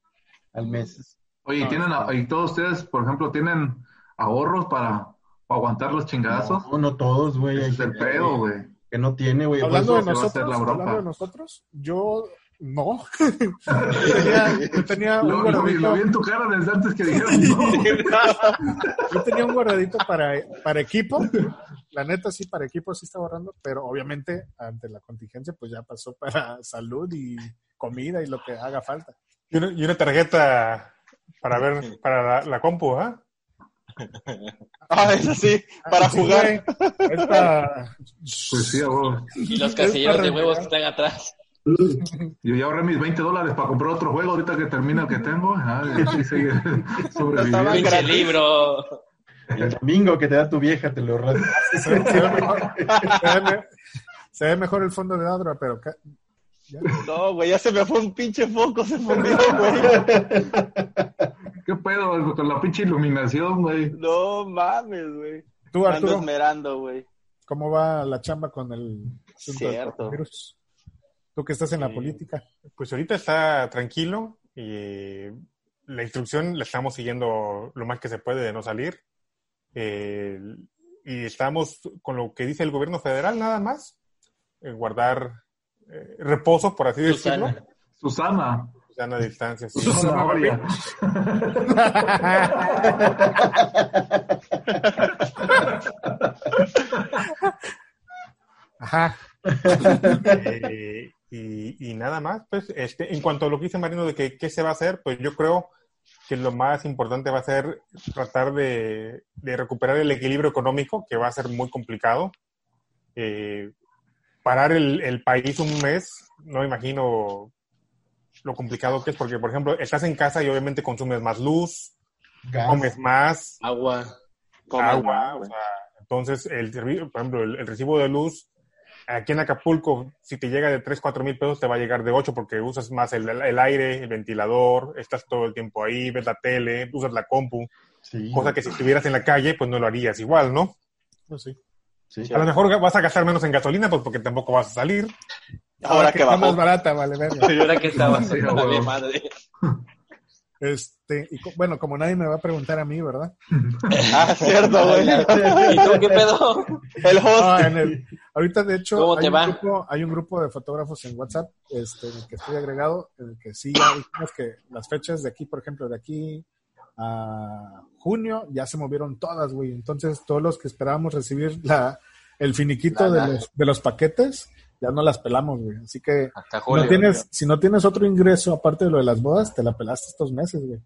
al mes. Oye, ¿y tienen, a- y todos ustedes, por ejemplo, tienen ahorros para, para aguantar los chingadazos? No, no todos, güey. Es el pedo, güey. Que no tiene, güey. Hablando de a hacer nosotros, hablando de nosotros, yo no. <laughs> yo tenía, yo tenía un Lo, lo vi, guardadito, lo vi en tu cara desde antes que <laughs> dijeron no. <laughs> yo tenía un guardadito para, para equipo. La neta sí, para equipo sí estaba ahorrando, pero obviamente ante la contingencia pues ya pasó para salud y comida y lo que haga falta. Y una, y una tarjeta para ver, para la, la compu, ¿ah? <laughs> Ah, eso sí, para Sí, jugar. Esta- Pues sí, a huevo. Y los casilleros de huevos que están atrás. Yo ya ahorré mis 20 dólares para comprar otro juego ahorita que termina el que tengo. Ah, sigue <laughs> sobreviviendo. Pinche libro. El domingo que te da tu vieja te lo ahorras. se, ve, se se ve me- se ve mejor el fondo de Adra, pero. No, güey, ya se me fue un pinche foco, se fundió, güey. <laughs> ¿Qué pedo con la pinche iluminación, güey? No mames, güey. tú Ando Arturo, esmerando, güey. ¿cómo va la chamba con el asunto del Cierto. Tú que estás en la política. Pues ahorita está tranquilo y la instrucción la estamos siguiendo lo más que se puede de no salir. Eh, y estamos con lo que dice el gobierno federal nada más, eh, guardar eh, reposo, por así decirlo, Susana. Susana. Susana a distancia. sí. Susana María. <laughs> Ajá. Eh, y, y nada más, pues, este, en cuanto a lo que dice Marino de que qué se va a hacer, pues yo creo que lo más importante va a ser tratar de, de recuperar el equilibrio económico, que va a ser muy complicado. Eh, parar el, el país un mes, no me imagino lo complicado que es, porque, por ejemplo, estás en casa y obviamente consumes más luz, Gas. comes más Agua. Comes agua. más, o güey. sea, entonces, el, por ejemplo, el, el recibo de luz aquí en Acapulco, si te llega de 3, 4 mil pesos, te va a llegar de 8 porque usas más el, el aire, el ventilador, estás todo el tiempo ahí, ves la tele, usas la compu, Sí. cosa que si estuvieras en la calle, pues no lo harías igual, ¿no? Pues sí. Sí. A lo mejor vas a gastar menos en gasolina, pues porque tampoco vas a salir. Ahora <laughs> que está más barata, vale verga. Y ahora que Vale, huevo. madre. Este, y co- bueno, como nadie me va a preguntar a mí, ¿verdad? <laughs> Ah, cierto, <laughs> güey. ¿Y tú qué pedo? El host. Ah, en el- ahorita, de hecho, ¿Cómo hay te un, va? grupo, hay un grupo de fotógrafos en WhatsApp este, en el que estoy agregado, en el que sí ya dijimos que las fechas de aquí, por ejemplo, de aquí a junio, ya se movieron todas, güey. Entonces, todos los que esperábamos recibir la, el finiquito de los, de los paquetes, ya no las pelamos, güey. Así que julio. no tienes, si no tienes otro ingreso aparte de lo de las bodas, te la pelaste estos meses, güey.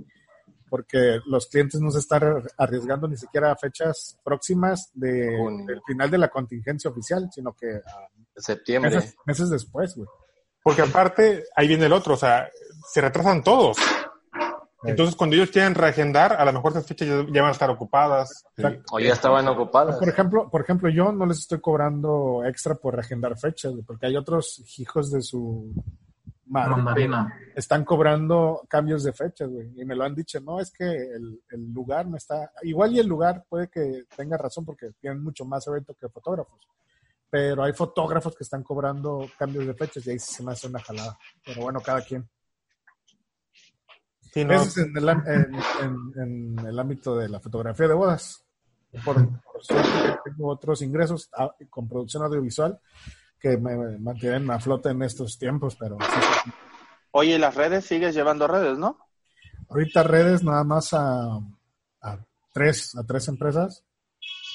Porque los clientes no se están arriesgando ni siquiera a fechas próximas de, del final de la contingencia oficial, sino que a Septiembre. meses, meses después, güey. Porque aparte, ahí viene el otro, o sea, se retrasan todos. Entonces, cuando ellos quieren reagendar, a lo mejor esas fechas ya, ya van a estar ocupadas. O ya estaban ocupadas. Por ejemplo, por ejemplo, yo no les estoy cobrando extra por reagendar fechas, porque hay otros hijos de su madre Mandarina. están cobrando cambios de fechas, güey. Y me lo han dicho, no, es que el, el lugar me está... Igual y el lugar puede que tenga razón porque tienen mucho más evento que fotógrafos. Pero hay fotógrafos que están cobrando cambios de fechas y ahí sí se me hace una jalada. Pero bueno, cada quien. Sí, no, Eso es en el, en, en- en el ámbito de la fotografía de bodas. Por, por suerte tengo otros ingresos ah, con producción audiovisual que me mantienen a flote en estos tiempos, pero sí, Oye, ¿y las redes sigues llevando redes, ¿no? ahorita redes nada más a, a tres, a tres empresas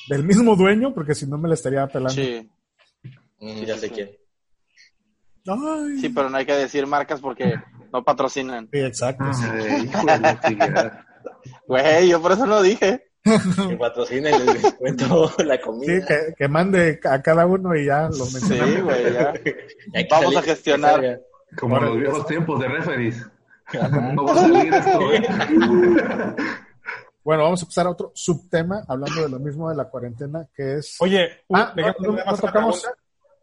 del mismo dueño, porque si no me la estaría pelando. Sí. Mm, ya sé quién. Ay. Sí, pero no hay que decir marcas porque no patrocinan. Sí, exacto. sí. Chingada. Güey, yo por eso no dije. Que patrocina y les descuento la Sí, comida. que, que mande a cada uno y ya lo Sí, mencionamos. güey, ya. Vamos salir- a gestionar. Como Ahora, los viejos tiempos de referees. No va a salir esto. <laughs> Bueno, vamos a pasar a otro subtema, hablando de lo mismo de la cuarentena, que es... Oye, Ah, no, no, tocamos-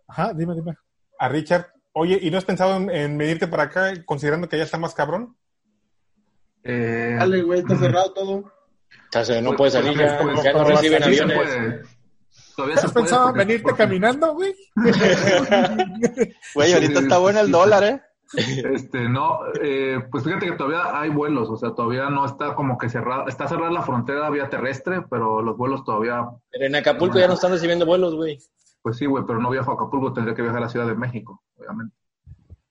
Ajá, dime, dime. a Richard. Oye, ¿y no has pensado en, en medirte para acá considerando que ya está más cabrón? Eh, Dale, güey, está cerrado todo. Entonces, no puede salir ya, pues, ya no reciben aviones. Todavía ¿Has puede pensado en venirte porque- caminando, güey? <laughs> Güey, ahorita está bueno el dólar, ¿eh? Este, no, eh, pues fíjate que todavía hay vuelos, o sea, todavía no está como que cerrada, está cerrada la frontera vía terrestre, pero los vuelos todavía, Pero en Acapulco ya no están recibiendo vuelos, güey. Pues sí, güey, pero no viajo a Acapulco, tendría que viajar a la Ciudad de México, obviamente.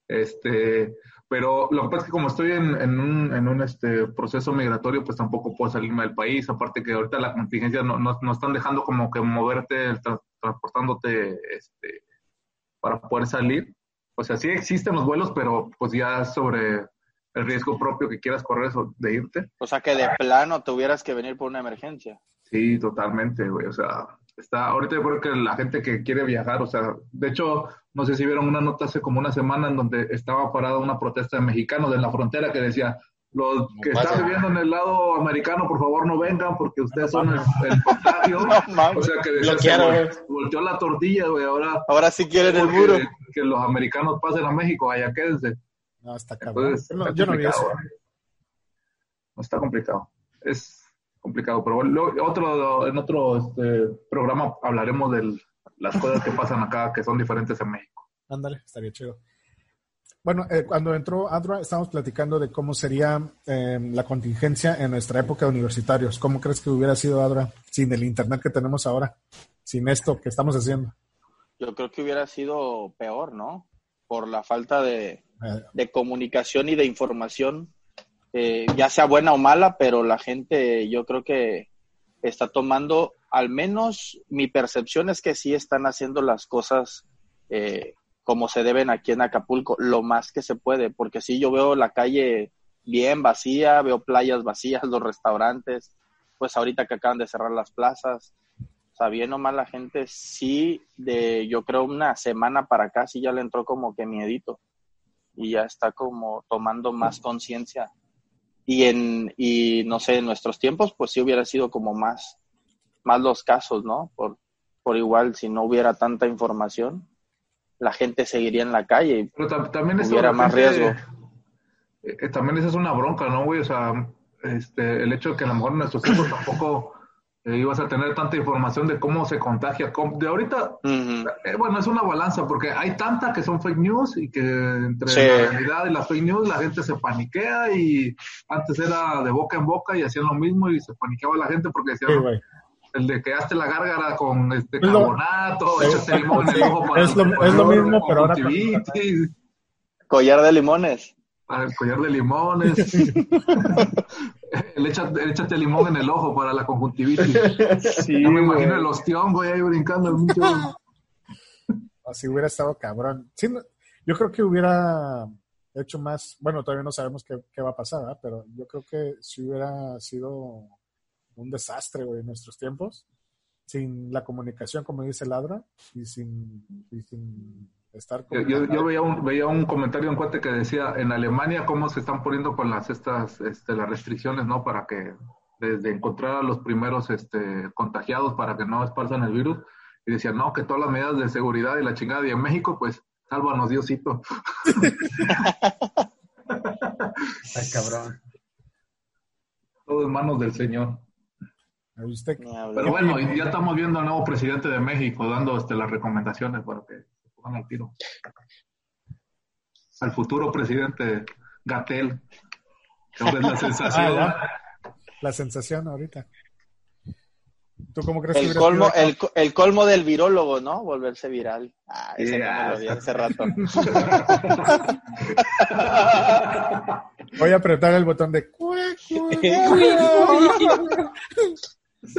Este, pero lo que pasa es que como estoy en, en un, en un este, proceso migratorio, pues tampoco puedo salirme del país, aparte que ahorita la contingencia no, no, no están dejando como que moverte, tra- transportándote, este, para poder salir. O sea, sí existen los vuelos, pero pues ya sobre el riesgo propio que quieras correr eso de irte. O sea que de plano tuvieras que venir por una emergencia. Sí, totalmente, güey. O sea, está, ahorita yo creo que la gente que quiere viajar, o sea, de hecho, no sé si vieron una nota hace como una semana en donde estaba parada una protesta de mexicanos en la frontera que decía, los que están viviendo en el lado americano, por favor no vengan porque ustedes son el, el contagio. <laughs> No mames. o sea, que decía, se volteó la tortilla, güey, ahora Ahora sí quieren el muro. que los americanos pasen a México, allá quédense. No, está cabrón. Entonces, no, está yo no vi eso. complicado, ¿eh? No está complicado. Es complicado, pero bueno, luego- otro, en otro este, programa hablaremos de las cosas que pasan acá que son diferentes en México. Ándale, estaría chido. Bueno, eh, cuando entró Adra, estábamos platicando de cómo sería eh, la contingencia en nuestra época de universitarios. ¿Cómo crees que hubiera sido Adra sin el internet que tenemos ahora? Sin esto que estamos haciendo. Yo creo que hubiera sido peor, ¿no? Por la falta de, Eh, de comunicación y de información, eh, ya sea buena o mala, pero la gente yo creo que está tomando, al menos mi percepción es que sí están haciendo las cosas eh, como se deben aquí en Acapulco, lo más que se puede, porque sí yo veo la calle bien vacía, veo playas vacías, <laughs> los restaurantes, pues ahorita que acaban de cerrar las plazas, o sea, bien o mal la gente sí, de yo creo una semana para acá sí ya le entró como que miedito. y ya está como tomando más conciencia. Y en, y no sé, en nuestros tiempos, pues sí hubiera sido como más, más los casos, ¿no? Por, por igual, si no hubiera tanta información, la gente seguiría en la calle y Pero tam- también hubiera más riesgo. eh, eh, también esa es una bronca, ¿no, güey? O sea, este, el hecho de que a lo mejor en nuestros tiempos tampoco ibas a tener tanta información de cómo se contagia. cómo- De ahorita, eh, bueno, es una balanza porque hay tanta que son fake news y que entre Sí. la realidad y las fake news la gente se paniquea y antes era de boca en boca y hacían lo mismo y se paniqueaba la gente porque decían Sí, el de que hazte la gárgara con este Es carbonato, limón en el ojo para es lo- es mismo, pero ahora. Collar de limones. Para el collar de limones. el échate, el échate limón en el ojo para la conjuntivitis. Sí, Yo me güey. imagino el ostión, güey, ahí brincando. el mucho. Así hubiera estado cabrón. Sí, no- yo creo que hubiera hecho más. Bueno, todavía no sabemos qué, qué va a pasar, ¿verdad? Pero yo creo que si hubiera sido un desastre, güey, en nuestros tiempos, sin la comunicación, como dice Ladra, y sin, y sin estar Yo, yo- yo veía, un, veía un comentario en cuate que decía en Alemania cómo se están poniendo con las estas este, las restricciones, ¿no? Para que desde encontrar a los primeros este, contagiados para que no esparzan el virus. Y decían, no, que todas las medidas de seguridad y la chingada. Y en México, pues, sálvanos Diosito. <laughs> Ay, cabrón. Todo en manos del Señor. Pero bueno, ya estamos viendo al nuevo presidente de México dando este, las recomendaciones para que al tiro. Al futuro presidente Gatel. Que es la <laughs> sensación. Ah. La sensación ahorita. ¿Tú cómo crees que El hubiera colmo, el, co- el colmo del virólogo, ¿no? Volverse viral. Ah, ese no me Ya, lo vi hace rato. <laughs> Voy a apretar el botón de... <laughs>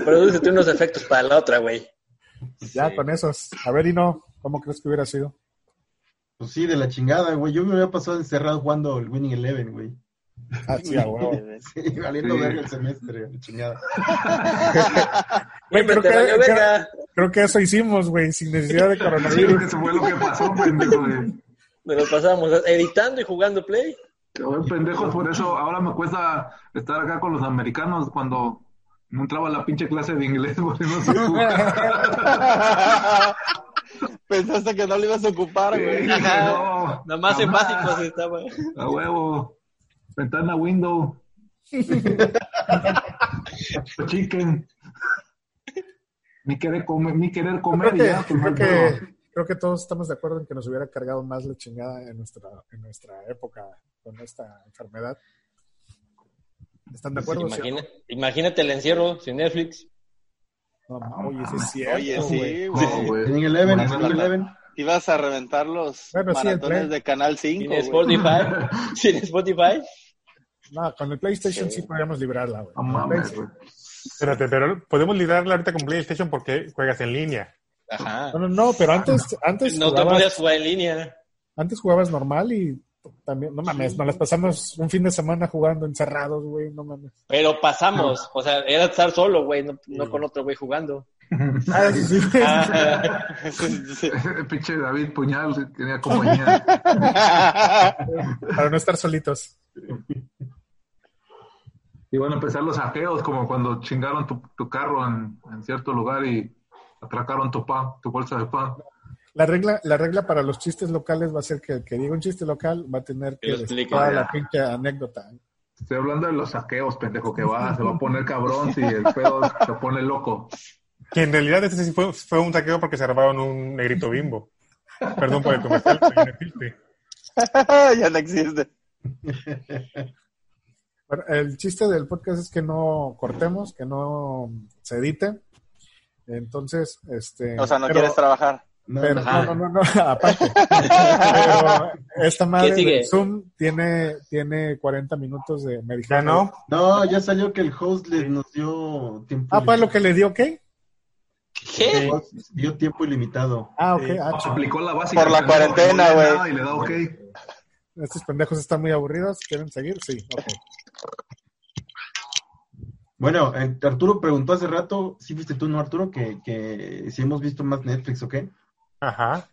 Prodúcete unos efectos para la otra, güey. Ya, con esos. A ver, y no, ¿cómo crees que hubiera sido? Pues sí, de la chingada, güey. Yo me había pasado encerrado jugando el Winning Eleven, güey. Ah, sí, a huevo. <laughs> Sí, valiendo Sí. verga el semestre, la chingada. <laughs> Güey, creo, que, creo- que eso hicimos, güey, sin necesidad de Sí, que coronavirus. <laughs> eso fue lo que pasó, pendejo. De, Nos lo pasábamos editando y jugando Play. Oye, pendejos, por eso ahora me cuesta estar acá con los americanos cuando no entraba a la pinche clase de inglés, <laughs> güey. No sé tú. <laughs> Pensaste que no lo ibas a ocupar, güey. no, Nada más en jamás. básicos estaba. A huevo. Ventana window. <laughs> Chicken. Ni querer comer, ni querer comer Creo y ya. que, pues, creo, no, que, creo que todos estamos de acuerdo en que nos hubiera cargado más la chingada en nuestra, en nuestra época con esta enfermedad. ¿Están de acuerdo? sí o no? Imagina- imagínate el encierro sin Netflix. No, no, oye, sí es cierto, Oye, sí, güey. Winning Eleven. Ibas a reventar los Bueno, maratones de Canal 5, Sin. Spotify. <laughs> Sin Spotify. No, con el PlayStation sí, podríamos librarla, güey. Espérate, pero podemos lidarla ahorita con PlayStation porque juegas en línea. Ajá. No, no, no, pero antes, antes, No te jugabas, podías jugar en línea. antes jugabas normal y también, no mames, nos las pasamos un fin de semana jugando encerrados, güey, no mames. Pero pasamos. <laughs> O sea, era estar solo, güey, no, no con otro güey jugando. <laughs> <laughs> Ah, sí, sí. Ah, Pinche David Puñal tenía compañía. Para no estar solitos. Y a empezar los saqueos, como cuando chingaron tu, tu carro en, en cierto lugar y atracaron tu pan, tu bolsa de pan. La regla, la regla para los chistes locales va a ser que el que diga un chiste local va a tener Que Ah, la pinche anécdota. Estoy hablando de los saqueos, pendejo, que va, se va a poner cabrón si el pedo se pone loco. Que en realidad este sí fue, fue un saqueo porque se robaron un negrito bimbo. Perdón por el comercial, pero <laughs> ya no existe. Bueno, el chiste del podcast es que no cortemos, que no se edite. Entonces, este. O sea, no pero- quieres trabajar. No, Pero, no, no, no, no, <laughs> aparte. Pero esta madre de Zoom tiene, tiene 40 minutos de dijeron- no. No, ya salió que el host le nos dio tiempo. Ah, pues lo que le dio, ¿qué? ¿Qué? El host dio tiempo ilimitado. Ah, ok. Ah. Aplicó la básica. Por la cuarentena, güey. Y le da ok. Estos pendejos están muy aburridos. ¿Quieren seguir? Sí, ok. Bueno, eh, Arturo preguntó hace rato, ¿sí viste tú, no, Arturo? Que, que si hemos visto más Netflix o qué. Ajá.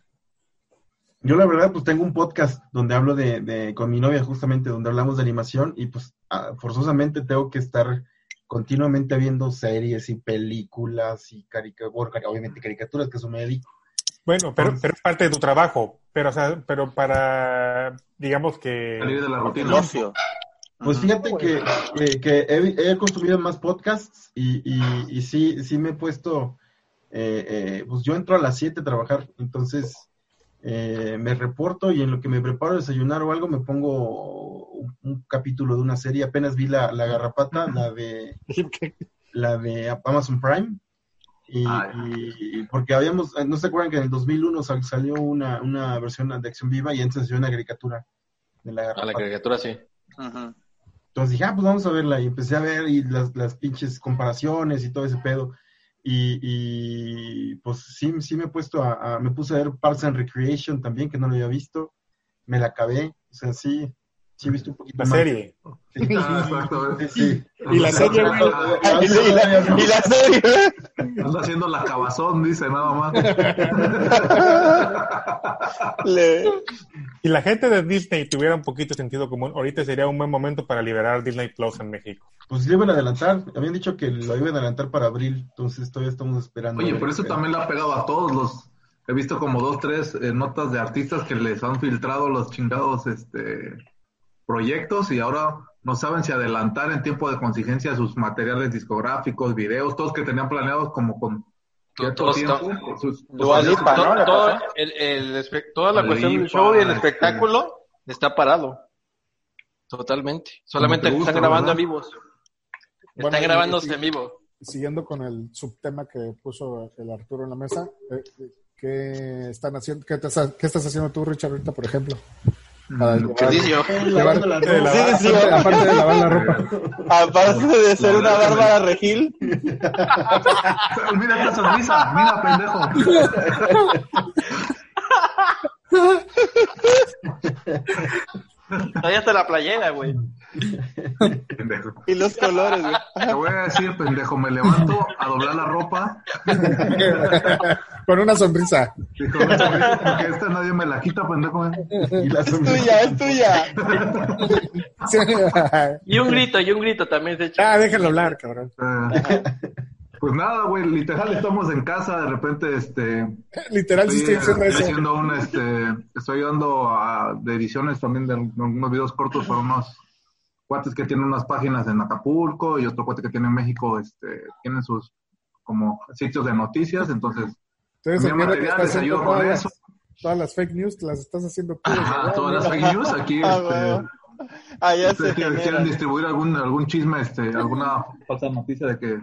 Yo la verdad pues tengo un podcast donde hablo de, de con mi novia justamente, donde hablamos de animación y pues ah, forzosamente tengo que estar continuamente viendo series y películas y caricaturas, obviamente caricaturas que eso me dedico. Bueno, pero, pero es parte de tu trabajo, pero o sea, pero para digamos que Salir de la El rutina. ocio. Pues fíjate que, que, que he, he consumido más podcasts y, y, y sí, sí me he puesto, eh, eh, pues yo entro a las 7 a trabajar, entonces eh, me reporto y en lo que me preparo a desayunar o algo me pongo un, un capítulo de una serie, apenas vi la, la garrapata, la de, <laughs> la de Amazon Prime. Y, Ah, y- porque habíamos, no se acuerdan que en el 2001 sal- salió una, una versión de acción viva y antes salió una caricatura de la A la garrapata. caricatura sí. Entonces dije, ah, pues vamos a verla. Y empecé a ver y las, las pinches comparaciones y todo ese pedo. Y, y, pues sí, sí me he puesto a, a- me puse a ver Parks and Recreation también, que no lo había visto. Me la acabé. O sea, sí, sí he visto un poquito la más. serie. Sí, Ah, exacto. sí, sí. Y la serie, güey. Y la, y la- y la serie. Anda haciendo la cabazón, dice nada más. Le- Si la gente de Disney tuviera un poquito de sentido común, ahorita sería un buen momento para liberar Disney Plus en México. Pues lo iban a adelantar. Habían dicho que lo iban a adelantar para abril. Entonces todavía estamos esperando. Oye, pero eso también le ha pegado a todos los. He visto como dos, tres eh, notas de artistas que les han filtrado los chingados este, proyectos y ahora no saben si adelantar en tiempo de contingencia sus materiales discográficos, videos, todos que tenían planeados como con cierto tiempo. toda la cuestión del show y el este. espectáculo está parado. Totalmente. Solamente te gusta, están grabando ¿verdad? en vivos. Bueno, Están y- grabándose y- en vivo. Siguiendo con el subtema que puso el Arturo en la mesa, eh, ¿qué están haciendo? ¿Qué, te estás- qué estás haciendo tú, Richard, ahorita, por ejemplo? Para Mm, llevar- la aparte, aparte de lavar la ropa. Aparte de ser una bárbara regil, <laughs> Mira esta sonrisa, mira pendejo. <laughs> Ahí está la playera, güey. pendejo. y los colores, güey. Te voy a decir, pendejo, me levanto a doblar la ropa. Con una sonrisa. y con una sonrisa, Porque esta nadie me la quita, pendejo. Y la Es tuya, es tuya. Y un grito, y un grito también se echa. ah, déjalo hablar, cabrón. Eh, pues nada, güey, literal estamos en casa, de repente, este, <laughs> Literal, sí estoy haciendo estoy eso. haciendo un, este, estoy ayudando a, de ediciones también de algunos videos cortos para unos cuates que tienen unas páginas en Acapulco y otro cuate que tiene en México, este, tienen sus como sitios de noticias, entonces Entonces, que material, está les haciendo ayudo con todas las, eso. todas las fake news las estás haciendo tú. ajá, ¿verdad? todas las fake news aquí, Ah, este, bueno. Allá se ustedes quieren, genera. quieren distribuir algún, algún chisme, este, alguna falsa noticia de que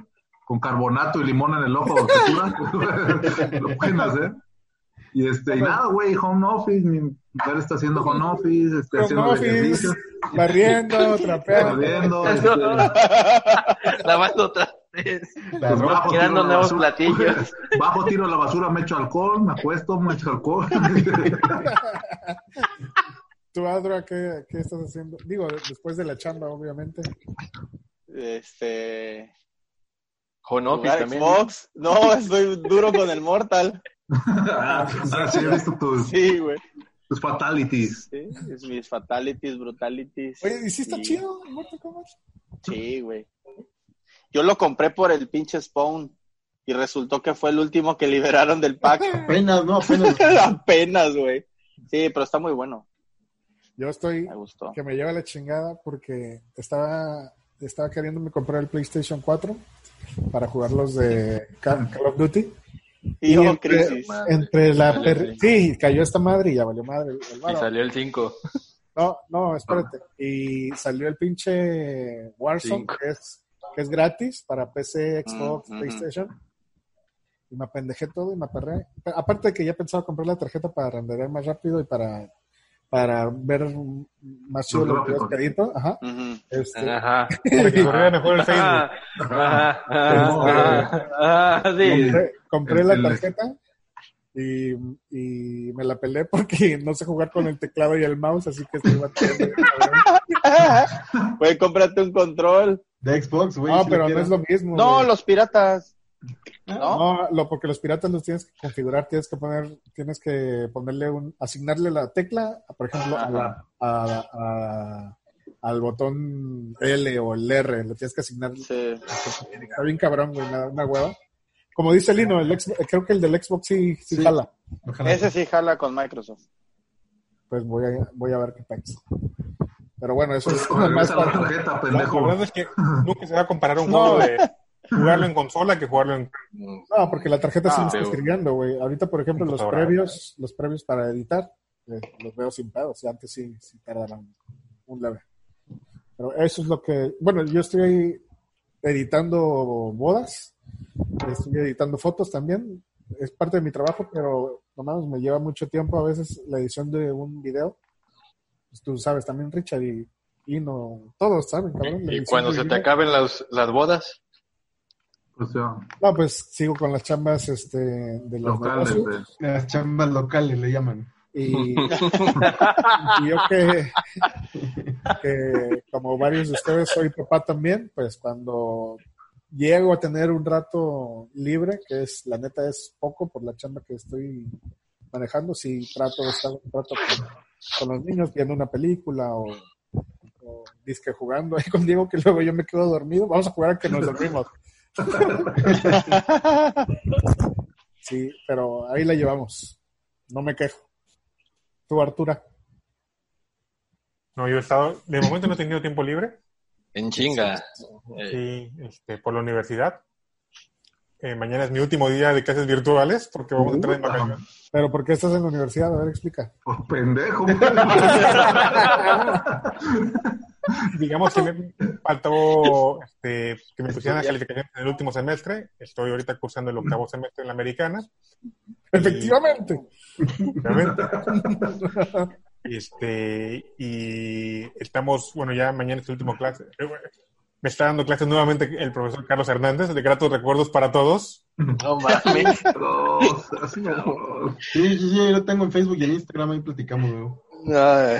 con carbonato y limón en el ojo <laughs> lo pueden hacer. Y este, y nada, güey, home office, mi mujer está haciendo home office, este, Home haciendo office, barriendo, trapeando. barriendo, <laughs> este, Lavando otra vez. La pues, bajo, Creando tiro la nuevos basura, platillos. <laughs> bajo tiro la basura, me echo alcohol, me acuesto, me echo alcohol. ¿Tú, Adra, qué, qué estás haciendo? Digo, después de la chamba, obviamente. Este. Home office jugar también. Xbox. No, estoy duro con el Mortal. ah, sí, he visto tus, Sí, güey. tus fatalities. Sí, es mis fatalities, brutalities. Oye, ¿y sí está Y- chido el Mortal Kombat? Sí, güey. Yo lo compré por el pinche Spawn. Y resultó que fue el último que liberaron del pack. <laughs> Apenas, no, apenas. <laughs> Apenas, güey. Sí, pero está muy bueno. Yo estoy Me gustó. que me lleva la chingada porque estaba, estaba queriéndome comprar el PlayStation 4 para jugar los de Ca- Call of Duty. Y yo, entre, crisis. entre la per- sí, cayó esta madre y ya valió madre el, Y salió el 5. No, no, espérate. Y salió el pinche Warzone, Cinco. que es, que es gratis para PC, Xbox, Mm. PlayStation. Y me apendejé todo y me aperré. Aparte de que ya pensaba comprar la tarjeta para renderar más rápido y para, para ver más videos gráficos. que edito. Ajá. Ujú. Este, Ajá. <laughs> Para que corriera mejor el Facebook. Ajá. Ajá. Ajá. Ajá. Sí. compré, compré la tarjeta y, y me la pelé porque <laughs> no sé jugar con el teclado y el mouse, así que estoy batallando. <laughs> Güey, cómprate un control. De Xbox, güey. No, si pero lo no es lo mismo. No, güey. los piratas. ¿No? No, lo, porque los piratas los tienes que configurar, tienes que poner, tienes que ponerle un, asignarle la tecla, por ejemplo, a la- a- a- al botón L o el R, le tienes que asignar. Sí. Está bien cabrón, güey, una, una hueva. Como dice Lino, el Xbox- creo que el del Xbox sí, sí, Sí. jala. Ojalá. Ese sí jala con Microsoft. Pues voy a, voy a ver qué pasa. Pero bueno, eso Pues es más la tarjeta, la verdad es que nunca se va a comparar un No. de jugarlo en consola que jugarlo en... No, porque la tarjeta sí Ah, me está pero- escribiendo, güey. Ahorita, por ejemplo, los previos, los previos para editar, eh, los veo sin pedos. Y antes sí, sí tardaban un leve. Pero eso es lo que, bueno, yo estoy editando bodas, estoy editando fotos también. Es parte de mi trabajo, pero nomás me lleva mucho tiempo a veces la edición de un video. Pues tú sabes también, Richard, y, y no, todos saben, cabrón. Y cuando se te acaben las, las bodas, No, pues sigo con las chambas este, de los locales. negocios. de- Las chambas locales le llaman. Y, <laughs> y yo que, que, como varios de ustedes soy papá también, pues cuando llego a tener un rato libre, que es la neta es poco por la chamba que estoy manejando, si trato de estar un rato con, con los niños viendo una película o, o disque jugando ahí con Diego, que luego yo me quedo dormido, vamos a jugar a que nos dormimos. <laughs> Sí, pero ahí la llevamos. No me quejo. Tú, Artura. No, yo he estado... De momento no he tenido tiempo libre. en chinga. Sí, este, por la universidad. Eh, mañana es mi último día de clases virtuales porque vamos a entrar en vacaciones. ¿Pero por qué estás en la universidad? A ver, explica. Pues pendejo. <laughs> <laughs> <laughs> Digamos que me faltó este, que me pusieran las calificaciones en el último semestre. Estoy ahorita cursando el octavo semestre en la americana. <laughs> Efectivamente. obviamente. <laughs> Este, y estamos, bueno, ya mañana es el último clase. Eh, Me está dando clases nuevamente el profesor Carlos Hernández, de gratos recuerdos para todos. no mames. Sí, sí, sí, yo lo tengo en Facebook y en Instagram, ahí platicamos luego. Ay,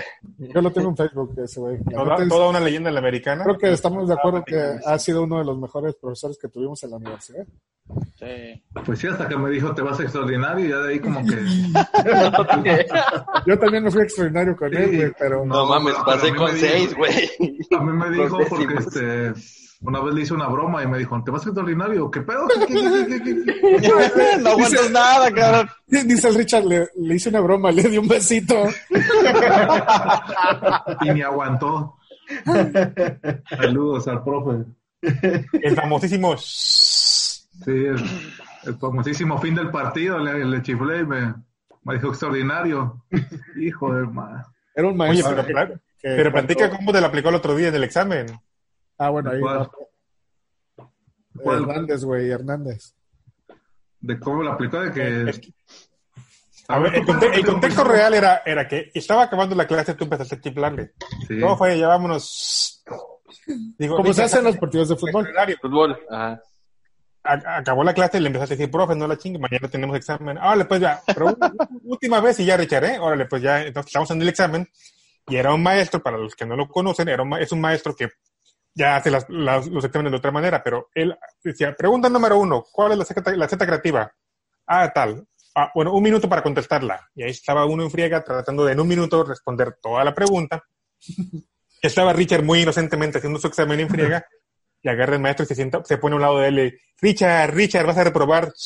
Yo lo tengo en Facebook, ese güey. Toda, es- toda una leyenda en la americana. Creo que estamos de acuerdo que ha sido uno de los mejores profesores que tuvimos en la universidad. Sí. Pues sí, hasta que me dijo te vas a extraordinario y ya de ahí como que... <laughs> Yo también me fui extraordinario con él, güey, pero no mames, pero pasé con seis, güey. A mí me dijo porque este una vez le hice una broma y me dijo, ¿te vas a extraordinario? ¿Qué pedo? ¿Qué, qué, qué, qué, qué, qué? <laughs> no aguantas nada, cabrón. dice el Richard, le, le hice una broma, le di un besito. <laughs> Y ni aguantó. Saludos al profe. El famosísimo Sí, el, el famosísimo fin del partido le, le chiflé y me, me dijo extraordinario. Hijo de madre. Era un Oye, maestro. pero, pla- que pero cuando- platica cómo te la aplicó el otro día en el examen. Ah, bueno, ahí ¿Cuál? Hernández, güey, Hernández. De cómo lo aplicó de que... Es que- A ver, el, conte- el contexto real era, era que estaba acabando la clase, tú empezaste a chiflarle. Sí. ¿Cómo fue? Ya vámonos. Digo, Como se "Richard, hace en los partidos de fútbol. extraordinario". Fútbol. Ajá. Acabó la clase y le empezaste a decir, profe, no la chingue, mañana tenemos examen. Órale, pues ya, pero <laughs> última vez y ya, Richard, ¿eh? Órale, pues ya, entonces estamos en el examen. Y era un maestro, para los que no lo conocen, era un ma- es un maestro que ya hace las- las- los exámenes de otra manera, pero él decía, pregunta número uno, ¿cuál es la Z, la Z creativa? Ah, tal. Ah, bueno, un minuto para contestarla. Y ahí estaba uno en friega tratando de en un minuto responder toda la pregunta. <laughs> Estaba Richard muy inocentemente haciendo su examen en friega y agarra el maestro y se sienta, se pone a un lado de él y, Richard, Richard, vas a reprobar. <laughs>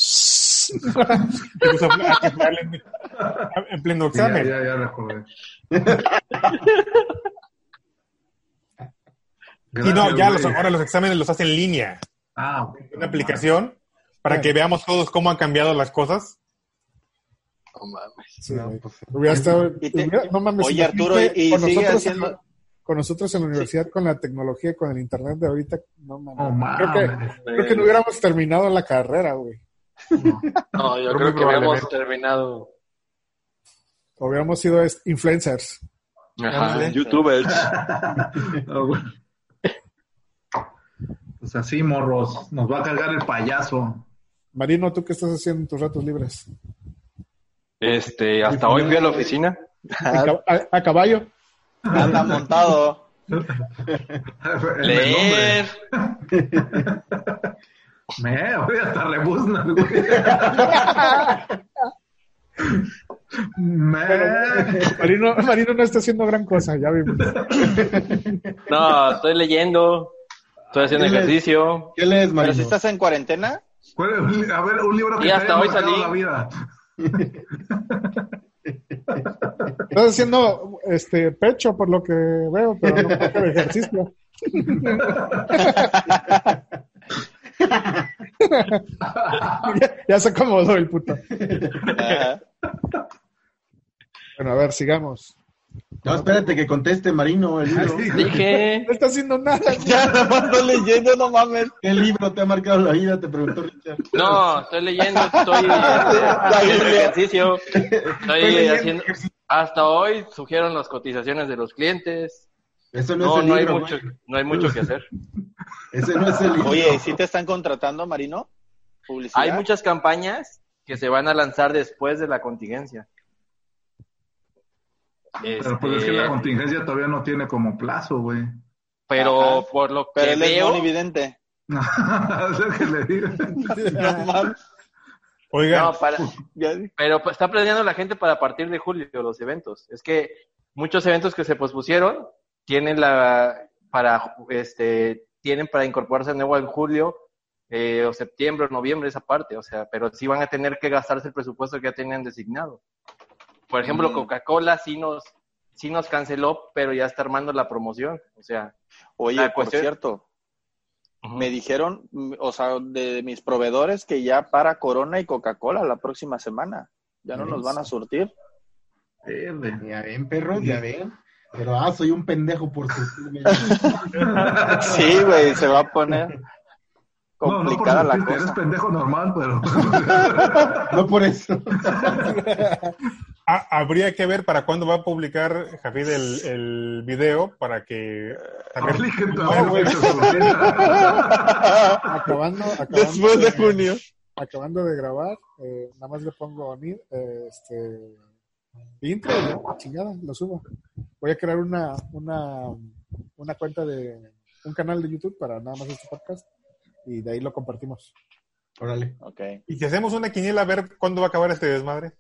En, en pleno Sí, ya, examen. ya, ya <laughs> Y no, ya los, ahora los exámenes los hace en línea, Ah, ok. en una aplicación, para que veamos todos cómo han cambiado las cosas. No mames. Sí, No, pues, Hubiera estado- Y te- hubiera- no mames, Oye, Arturo, y con sigue nosotros, haciendo- en, con nosotros en la universidad, con la tecnología, con el internet de ahorita, no mames. Creo, que, mames. creo que no hubiéramos terminado la carrera, güey. No, yo creo que habíamos probablemente. terminado. Hubiéramos sido influencers. Ajá, youtubers. <laughs> Ah, bueno. Pues así, morros, nos va a cargar el payaso. Marino, ¿tú qué estás haciendo en tus ratos libres? Este, hasta hoy fui a la oficina. ¿A, cab- a- a caballo? Anda montado. <laughs> Leer. Me, güey, hasta rebuzna, güey. Me. Marino, Marino no está haciendo gran cosa, ya vimos. No, estoy leyendo, estoy haciendo ¿Qué lees? ejercicio. ¿Qué lees, Pero Marino? si estás en cuarentena, ¿Cuál- A ver, un libro que Y hasta hoy salí. la vida. <laughs> Estás haciendo este pecho por lo que veo, pero no de ejercicio. <laughs> ya, ya se acomodó el puto. ajá. Bueno, a ver, sigamos. No, espérate que conteste Marino el libro. Dije, <laughs> No está haciendo nada. <laughs> ya nada más estoy leyendo, no mames. ¿Qué libro te ha marcado la vida? Te preguntó Richard. no, estoy leyendo, estoy <laughs> haciendo ejercicio. Estoy haciendo, hasta hoy surgieron las cotizaciones de los clientes. Eso no, No, es el no hay mucho, no hay mucho que hacer. Ese no es el libro. Oye, ¿y si te están contratando, Marino? ¿Publicidad? Hay muchas campañas que se van a lanzar después de la contingencia. Pero pues es que Este, la contingencia todavía no tiene como plazo, güey. pero Ajá. por lo que Pero él es veo, <laughs> es lo que le digo. <laughs> No mames. Oiga, no, para, Ya- pero pues, está planeando la gente para partir de julio los eventos. Es que muchos eventos que se pospusieron tienen la para este tienen para incorporarse de nuevo en julio eh, o septiembre o noviembre esa parte, o sea, pero sí van a tener que gastarse el presupuesto que ya tenían designado. Por ejemplo, Mm. Coca-Cola sí nos sí nos canceló, pero ya está armando la promoción, o sea, Oye, La por cuestión- cierto, me dijeron, mm, o sea, de mis proveedores que ya para Corona y Coca-Cola la próxima semana. Ya no nos van a surtir. Verde. Ya ven, perro, ya ven. Pero, ah, soy un pendejo por surtirme. <laughs> Sí, güey, se va a poner No, no por complicada la decirte, eres cosa. pendejo normal, pero. <laughs> No por eso. <laughs> ha- habría que ver para cuándo va a publicar Jafid el, el video para que también se surtiera. Acabando, acabando, Después de junio. acabando de grabar, eh, nada más le pongo ni- eh, este intro chingada, lo subo. Voy a crear una, una, una cuenta de un canal de YouTube para nada más este podcast y de ahí lo compartimos. Órale. Ok. y si hacemos una quiniela a ver cuándo va a acabar este desmadre.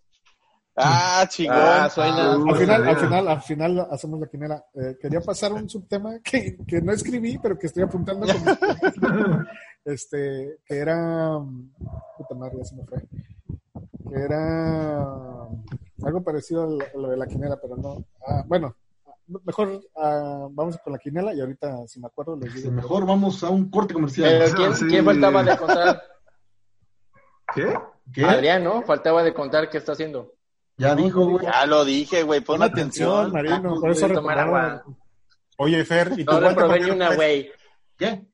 Ah, chingón. Ah, suena. Uh, Al final, al final, al final hacemos la quinela. Eh, quería pasar un subtema que, que no escribí, pero que estoy apuntando como <laughs> este, que era puta madre, ya se me fue. Que era algo parecido a lo, a lo de la quinela, pero no. Ah, bueno, mejor ah, vamos con la quinela y ahorita si me acuerdo les Sí, digo. mejor vamos a un corte comercial. ¿quién, Sí. quién faltaba de contar? ¿Qué? ¿Qué? Adrián, ¿no? Faltaba de contar qué está haciendo. Ya dijo, güey. Ya lo dije, güey, pon Pon atención, atención. Marino, por eso Tomar agua. Oye, Fer, ¿y tu No guante, una, güey. ¿Qué?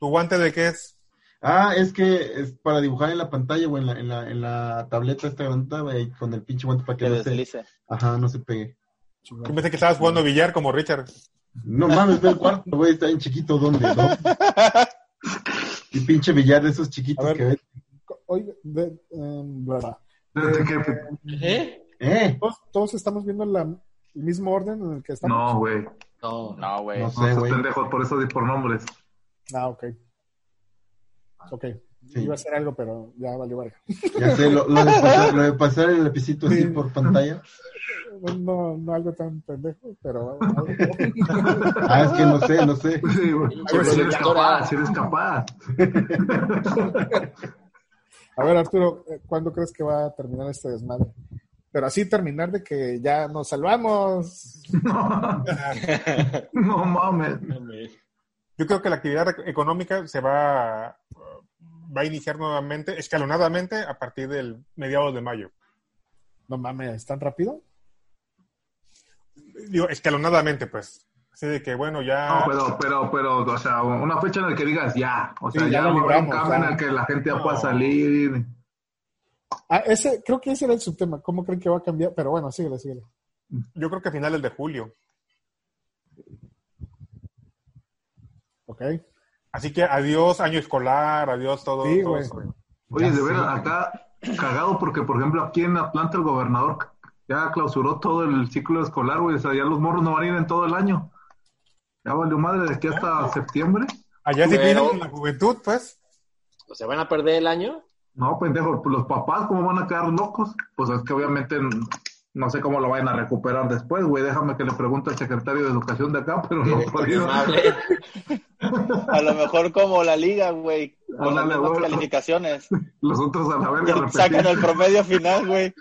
¿Tu guante de qué es? Ah, es que es para dibujar en la pantalla o en la, en la, en la tableta esta grandota, güey, con el pinche guante para que Que no se, deslice. ajá, no se pegue. Yo pensé que estabas jugando billar como Richard. No mames, ve el cuarto, güey, está bien chiquito, ¿dónde? ¿No? <laughs> Y pinche billar de esos chiquitos ver. que ven. Hoy, de, em. Desde que- ¿Eh? ¿Eh? Todos, todos estamos viendo la, el mismo orden en el que estamos. No, güey. No. No, güey. No No sé, pendejo, por eso di por nombres. Ah, ok. Ok. Sí. Iba a hacer algo, pero ya valió verga. Ya sé, lo, lo de pasar, lo de pasar el lapicito así Sí. por pantalla. No, no algo tan pendejo, pero. Ah, es que no sé, no sé. Sí, güey. Pinche Si eres capaz, si eres capaz. A ver, Arturo, eh, ¿cuándo crees que va a terminar este desmadre? Pero así terminar de que ya nos salvamos. <laughs> No, no mames. Yo creo que la actividad ec- económica se va, va a iniciar nuevamente, escalonadamente, a partir del mediados de mayo. No mames, ¿tan rápido? Digo, escalonadamente, pues. Así de que, bueno, ya... No, pero, pero, pero, o sea, una fecha en la que digas ya. O sea, Sí, ya ya, lo un cambio en el que la gente ya No. pueda salir. Ah, ese, creo que ese era el subtema. ¿Cómo creen que va a cambiar? Pero bueno, síguele, síguele. Yo creo que a finales de julio. Ok. Así que adiós año escolar, adiós todo. Sí, todo güey. eso. Oye, Ya de sé. verdad, acá cagado porque, por ejemplo, aquí en Atlanta el gobernador ya clausuró todo el ciclo escolar, güey. O sea, ya los morros no van a ir en todo el año. Ya valió madre de aquí hasta septiembre. Allá sí piden la juventud, pues. O sea, van a perder el año. No, pendejo, pues los papás, ¿cómo van a quedar locos? Pues es que obviamente no sé cómo lo vayan a recuperar después, güey. Déjame que le pregunte al secretario de Educación de acá, pero no <laughs> podía. Amable. A lo mejor como la liga, güey, con las mismas calificaciones. <laughs> Los otros a la verga Sacan el promedio final, güey.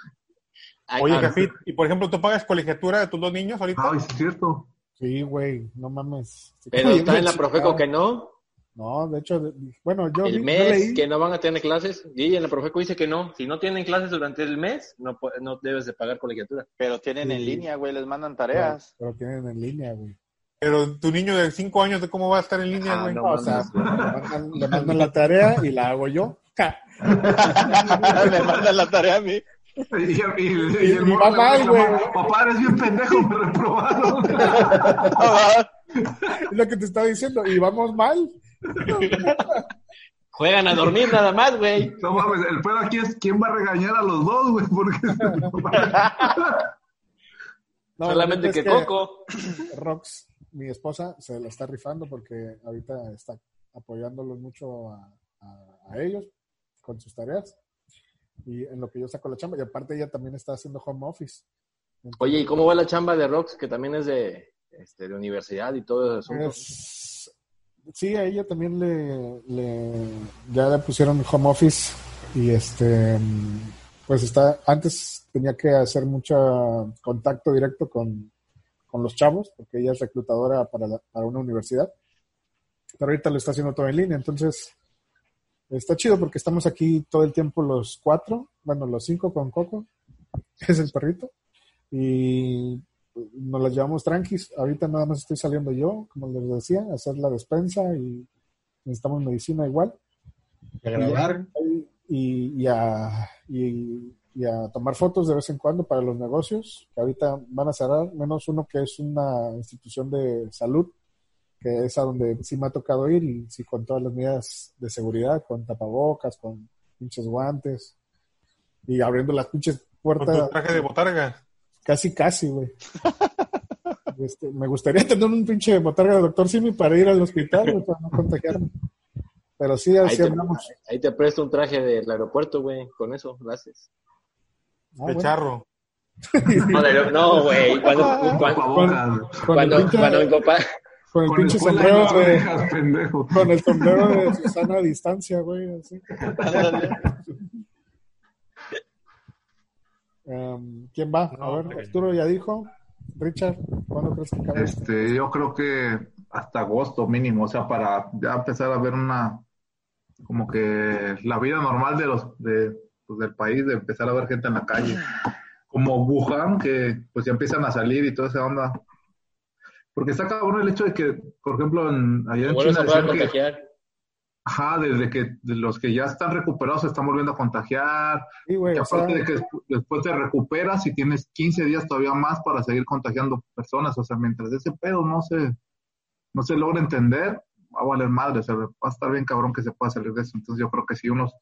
Oye, Jafit, y por ejemplo, ¿tú pagas colegiatura de tus dos niños ahorita? Ay, sí es cierto. Sí, güey, no mames. Pero está en la. Profeco que no. No, de hecho, bueno, yo, vi- El yo mes leí, que no van a tener clases. Y en la Profeco dice que no. Si no tienen clases durante el mes, no, no debes de pagar colegiatura. Pero tienen en línea, güey, les mandan tareas. pero tienen en línea, güey. Pero tu niño de cinco años, ¿de cómo va a estar en línea, Ah, güey? no. o sea, le mandan, le mandan la tarea y la hago yo. Me <laughs> mandan la tarea a mí. Y, y- y- el le mal, reclama, güey. Papá, eres bien pendejo, me reprobaron. <laughs> Es lo que te estaba diciendo. Y vamos mal. Juegan a dormir nada más, güey. No mames, el pedo aquí es quién va a regañar a los dos, güey, porque No, Solamente que, Coco. Rox, mi esposa, se la está rifando porque ahorita está apoyándolos mucho a, a- a ellos con sus tareas y en lo que yo saco la chamba. Y aparte ella también está haciendo home office. Oye, ¿y cómo va la chamba de Rox, que también es de, este, de universidad y todo eso? Es- sí, a ella también le, le- ya le pusieron home office y este pues está antes tenía que hacer mucho contacto directo con, con los chavos porque ella es reclutadora para, la- para una universidad pero ahorita lo está haciendo todo en línea entonces está chido porque estamos aquí todo el tiempo los cuatro bueno los cinco con Coco <laughs> es el perrito y nos las llevamos tranquis. Ahorita nada más estoy saliendo yo, como les decía, a hacer la despensa y necesitamos medicina igual. A grabar. Y, y a, y, y a tomar fotos de vez en cuando para los negocios, que ahorita van a cerrar, menos uno que es una institución de salud, que es a donde sí me ha tocado ir y sí con todas las medidas de seguridad, con tapabocas, con pinches guantes y abriendo las pinches Con puertas. tu traje de botarga. Casi, casi, güey. <laughs> Este, me gustaría tener un pinche botarga de doctor Simi para ir al hospital, güey, para no contagiarme. Pero sí, Ahí así te, ahí te presto un traje del aeropuerto, güey. Con eso lo haces. Ah, de bueno. charro. No, güey. <laughs> Cuando, cuando, cuando, el pinche, cuando mi papá... con el con pinche en sombrero de, orejas, con el sombrero de Susana a distancia, güey, así. <laughs> Em, ¿Quién va? A ver. Arturo ya dijo. Richard, ¿cuándo crees que acabe? Este, yo creo que hasta agosto mínimo, o sea, para ya empezar a ver una, como que la vida normal de los, de, pues, del país, de empezar a ver gente en la calle. Como Wuhan, que pues ya empiezan a salir y toda esa onda. Porque está cabrón el hecho de que, por ejemplo, en, allá en China a que, contagiar. Ajá, desde que de los que ya están recuperados se están volviendo a contagiar, Sí, güey, o sea, aparte de que despu- después te recuperas y tienes 15 días todavía más para seguir contagiando personas, o sea, mientras ese pedo no se, no se logra entender, va a valer madre, o sea, va a estar bien cabrón que se pueda salir de eso. Entonces yo creo que si unos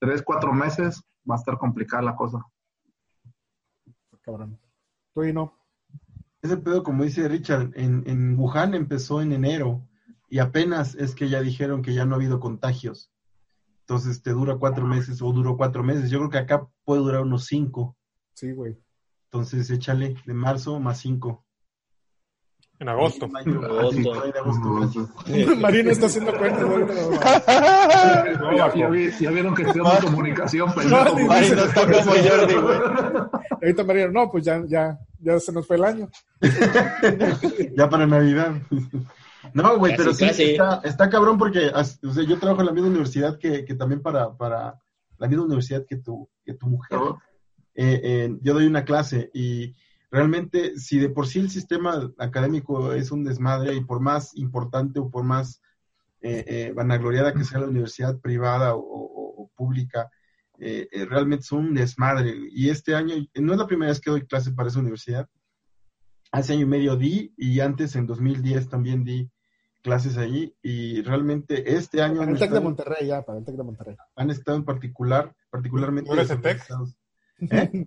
3, 4 meses va a estar complicada la cosa. cabrón. Tú y no. Ese pedo, como dice Richard, en, en Wuhan empezó en enero y apenas es que ya dijeron que ya no ha habido contagios. Entonces te dura cuatro meses o duró cuatro meses. Yo creo que acá puede durar unos cinco. Sí, güey. Entonces échale de marzo más cinco. En agosto. Ahí de agosto. Marino <laughs> está haciendo cuentas. güey. Ya, ya vi- ya vieron que estudiamos comunicación, pendejo. ni- Ay, no está como <laughs> Jordi, güey. Ahorita Marino, no, pues ya, ya, ya se nos fue el año. <laughs> ya para Navidad. No, güey, pero sí, está, está cabrón porque o sea, yo trabajo en la misma universidad que, que también para, para la misma universidad que tu, que tu mujer. Eh, eh, yo doy una clase y realmente si de por sí el sistema académico es un desmadre y por más importante o por más eh, eh, vanagloriada que sea la universidad privada o, o- o pública, eh, realmente son un desmadre. Y este año, no es la primera vez que doy clase para esa universidad, hace año y medio di y antes en 2010 también di clases allí y realmente este año Para han el TEC de Monterrey, ya, para el TEC de Monterrey. han estado en particular, particularmente ¿No eres el TEC? desorganizados. <laughs> ¿Eh?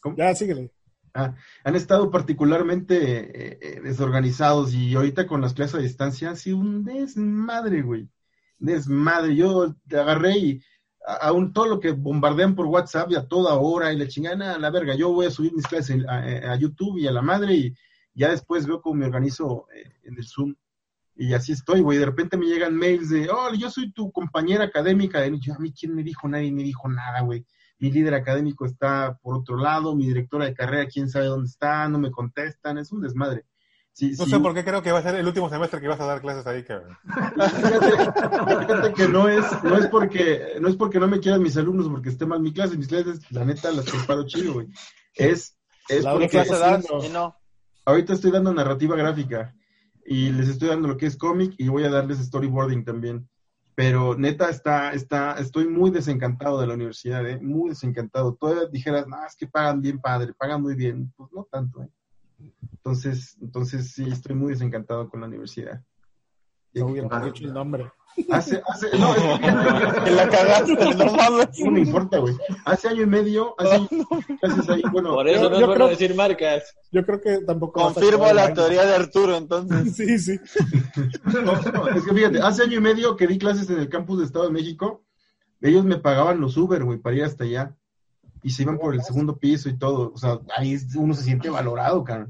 ¿Cómo? Ya, síguele. Ah, han estado particularmente eh, eh, desorganizados y ahorita con las clases a distancia ha sido un desmadre, güey. Desmadre, yo te agarré y a, a un, todo lo que bombardean por WhatsApp y a toda hora y la chingana a la verga. Yo voy a subir mis clases a, a YouTube y a la madre y ya después veo cómo me organizo eh, en el Zoom. Y así estoy, güey. De repente me llegan mails de, oh, yo soy tu compañera académica. Y yo, a mí, ¿quién me dijo? Nadie me dijo nada, güey. Mi líder académico está por otro lado, mi directora de carrera, quién sabe dónde está, no me contestan, es un desmadre. Sí, No sí, sé por qué creo que va a ser el último semestre que vas a dar clases ahí, cabrón. Fíjate, fíjate que no es, no es porque, no es porque no me quieran mis alumnos porque esté mal mi clase, mis clases, la neta, las preparo chido, güey. Es, es ¿Qué porque clase das? Y no. Ahorita estoy dando narrativa gráfica y les estoy dando lo que es cómic y voy a darles storyboarding también. Pero neta está, está, estoy muy desencantado de la universidad, ¿eh? muy desencantado. Todavía dijeras, no, es que pagan bien padre, pagan muy bien. Pues no tanto, ¿eh? Entonces, entonces sí, estoy muy desencantado con la universidad. No hubiera dicho el nombre. Hace, hace, no, es que- <laughs> Que la cagaste, <laughs> no mames. no me importa, güey. Hace año y medio, hace ahí, <laughs> bueno, Por eso yo- no es yo bueno creo- decir marcas. Yo creo que tampoco. Confirmo la teoría de Arturo, entonces. Sí, sí. No, es que fíjate, hace año y medio que di clases en el campus de Estado de México, ellos me pagaban los Uber, güey, para ir hasta allá. Y se iban por el segundo piso y todo. O sea, ahí uno se siente valorado, cara.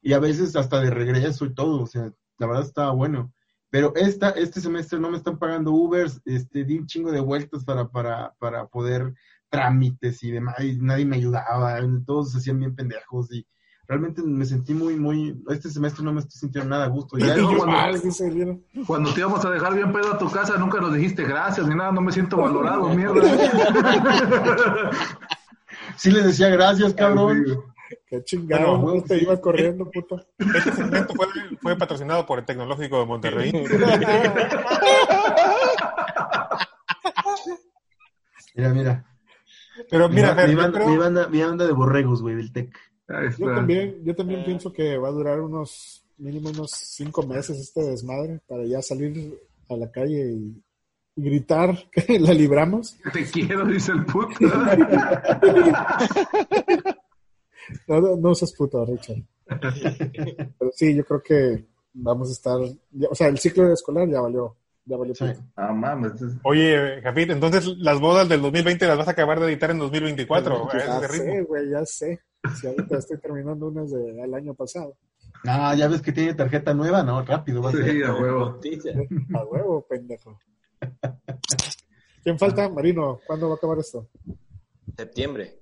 Y a veces hasta de regreso y todo. O sea, la verdad estaba bueno. Pero esta, este semestre no me están pagando Ubers, este, di un chingo de vueltas para, para, para poder trámites y demás, y nadie me ayudaba, todos se hacían bien pendejos y realmente me sentí muy, muy, este semestre no me estoy sintiendo nada a gusto. Ya, cuando-. Cuando te íbamos a dejar bien pedo a tu casa, nunca nos dijiste gracias ni nada, no me siento valorado, mierda. <laughs> sí les decía gracias, cabrón. Qué chingado, Bueno, ¿no? te ibas corriendo, puto. Este segmento fue, fue patrocinado por el Tecnológico de Monterrey. <laughs> Mira, mira. Pero mira, mi, Fer, mi banda, creo- mi, banda, mi banda de borregos, güey, del TEC. Yo también, yo también pienso que va a durar unos, mínimo unos cinco meses este desmadre para ya salir a la calle y, y gritar que <laughs> la libramos. Te quiero, dice el puto. <laughs> No, no, no seas puto, Richard. <laughs> Pero sí, yo creo que vamos a estar, ya- o sea, el ciclo escolar ya valió, ya valió. Sí. Ah, mames. es- Oye, Jafit, entonces las bodas del 2020 las vas a acabar de editar en 2024. a ese Ya sé, güey, ya sé. Si ahorita estoy terminando unas del año pasado. No, ya ves que tiene tarjeta nueva, no, rápido. Va a ser. Sí, a huevo. Noticia. A huevo, pendejo. ¿Quién falta? Marino, ¿cuándo va a acabar esto? Septiembre.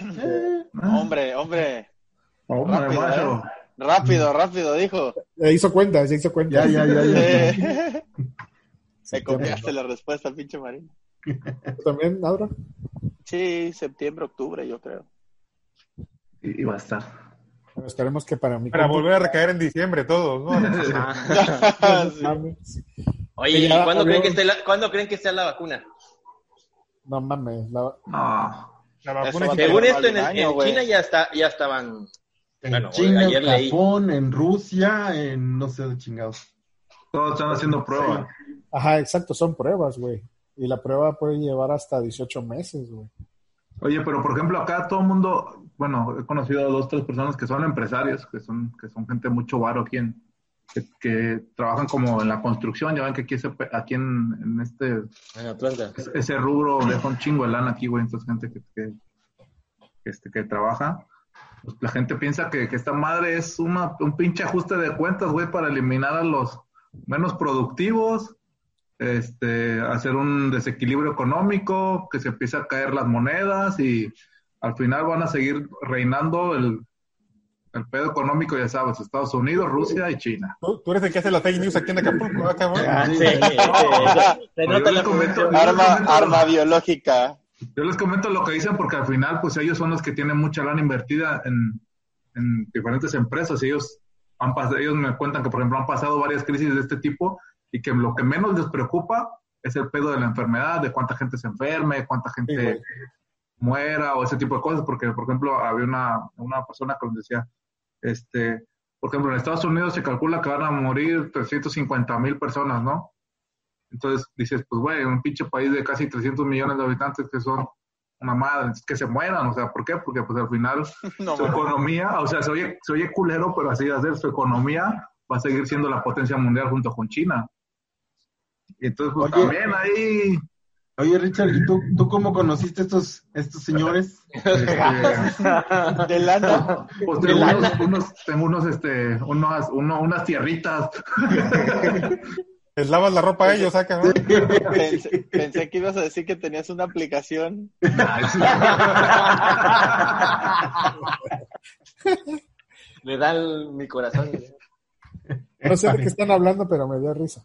Eh, Hombre, hombre. Hombre, Rápido, macho. Rápido, rápido, dijo. Ya hizo cuenta, ya hizo cuenta. ya, ya, ya. Eh, <laughs> Septiembre. copiaste la respuesta, pinche Marino. ¿Tú también, Aura? Sí, septiembre, octubre, yo creo. Y, y va a estar. Bueno, esperemos que para mí. Para volver a recaer en diciembre todos, ¿no? <laughs> Sí. Oye, ¿y cuándo creen, que esté la, ¿cuándo creen que esté la vacuna? No mames. la- No. La vacuna es- Según esto, en. China ya, está, ya estaban... En Bueno, China, en leí. Japón, en Rusia, en no sé de chingados. Todos están haciendo pruebas. Ajá, exacto, son pruebas, güey. Y la prueba puede llevar hasta 18 meses, güey. Oye, pero por ejemplo, acá todo el mundo, bueno, he conocido a dos, tres personas que son empresarios, que son, que son gente mucho varo aquí en, que, que trabajan como en la construcción, ya ven que aquí, pe- aquí en, en este, En Atlanta. ese rubro deja un chingo de lana aquí, güey, entonces gente que, que, que, este, que trabaja, pues la gente piensa que, que esta madre es una, un pinche ajuste de cuentas, güey, para eliminar a los menos productivos, este, hacer un desequilibrio económico, que se empiece a caer las monedas y al final van a seguir reinando el, el pedo económico, ya sabes, Estados Unidos, Rusia y China. ¿Tú, tú eres el que hace la fake news aquí en Acapulco, ¿ah, cabrón? Ah, sí, Sí. sí, comento- producción. yo les Arma, comento- arma biológica. Yo les comento lo que dicen porque al final, pues ellos son los que tienen mucha lana invertida en, en diferentes empresas. Ellos, han pas- ellos me cuentan que, por ejemplo, han pasado varias crisis de este tipo y que lo que menos les preocupa es el pedo de la enfermedad, de cuánta gente se enferme, cuánta gente Sí. Muera o ese tipo de cosas. Porque, por ejemplo, había una, una persona que nos decía, este, por ejemplo, en Estados Unidos se calcula que van a morir 350 mil personas, ¿no? Entonces dices, pues, güey, un pinche país de casi 300 millones de habitantes que son una madre, que se mueran, o sea, ¿por qué? Porque pues al final <laughs> No, su economía, o sea, se oye, se oye culero, pero así de hacer su economía va a seguir siendo la potencia mundial junto con China. Entonces, pues Oye. también ahí. Oye, Richard, ¿y tú, tú cómo conociste estos, estos señores? Este, <laughs> De lana. pues tengo unos, unos- tengo unos, este, unas, uno- unas tierritas. <laughs> Les lavas la ropa a ellos, saca, ¿no? Pensé, pensé que ibas a decir que tenías una aplicación. <laughs> Le da el- mi corazón. No sé de qué están hablando, pero me dio risa.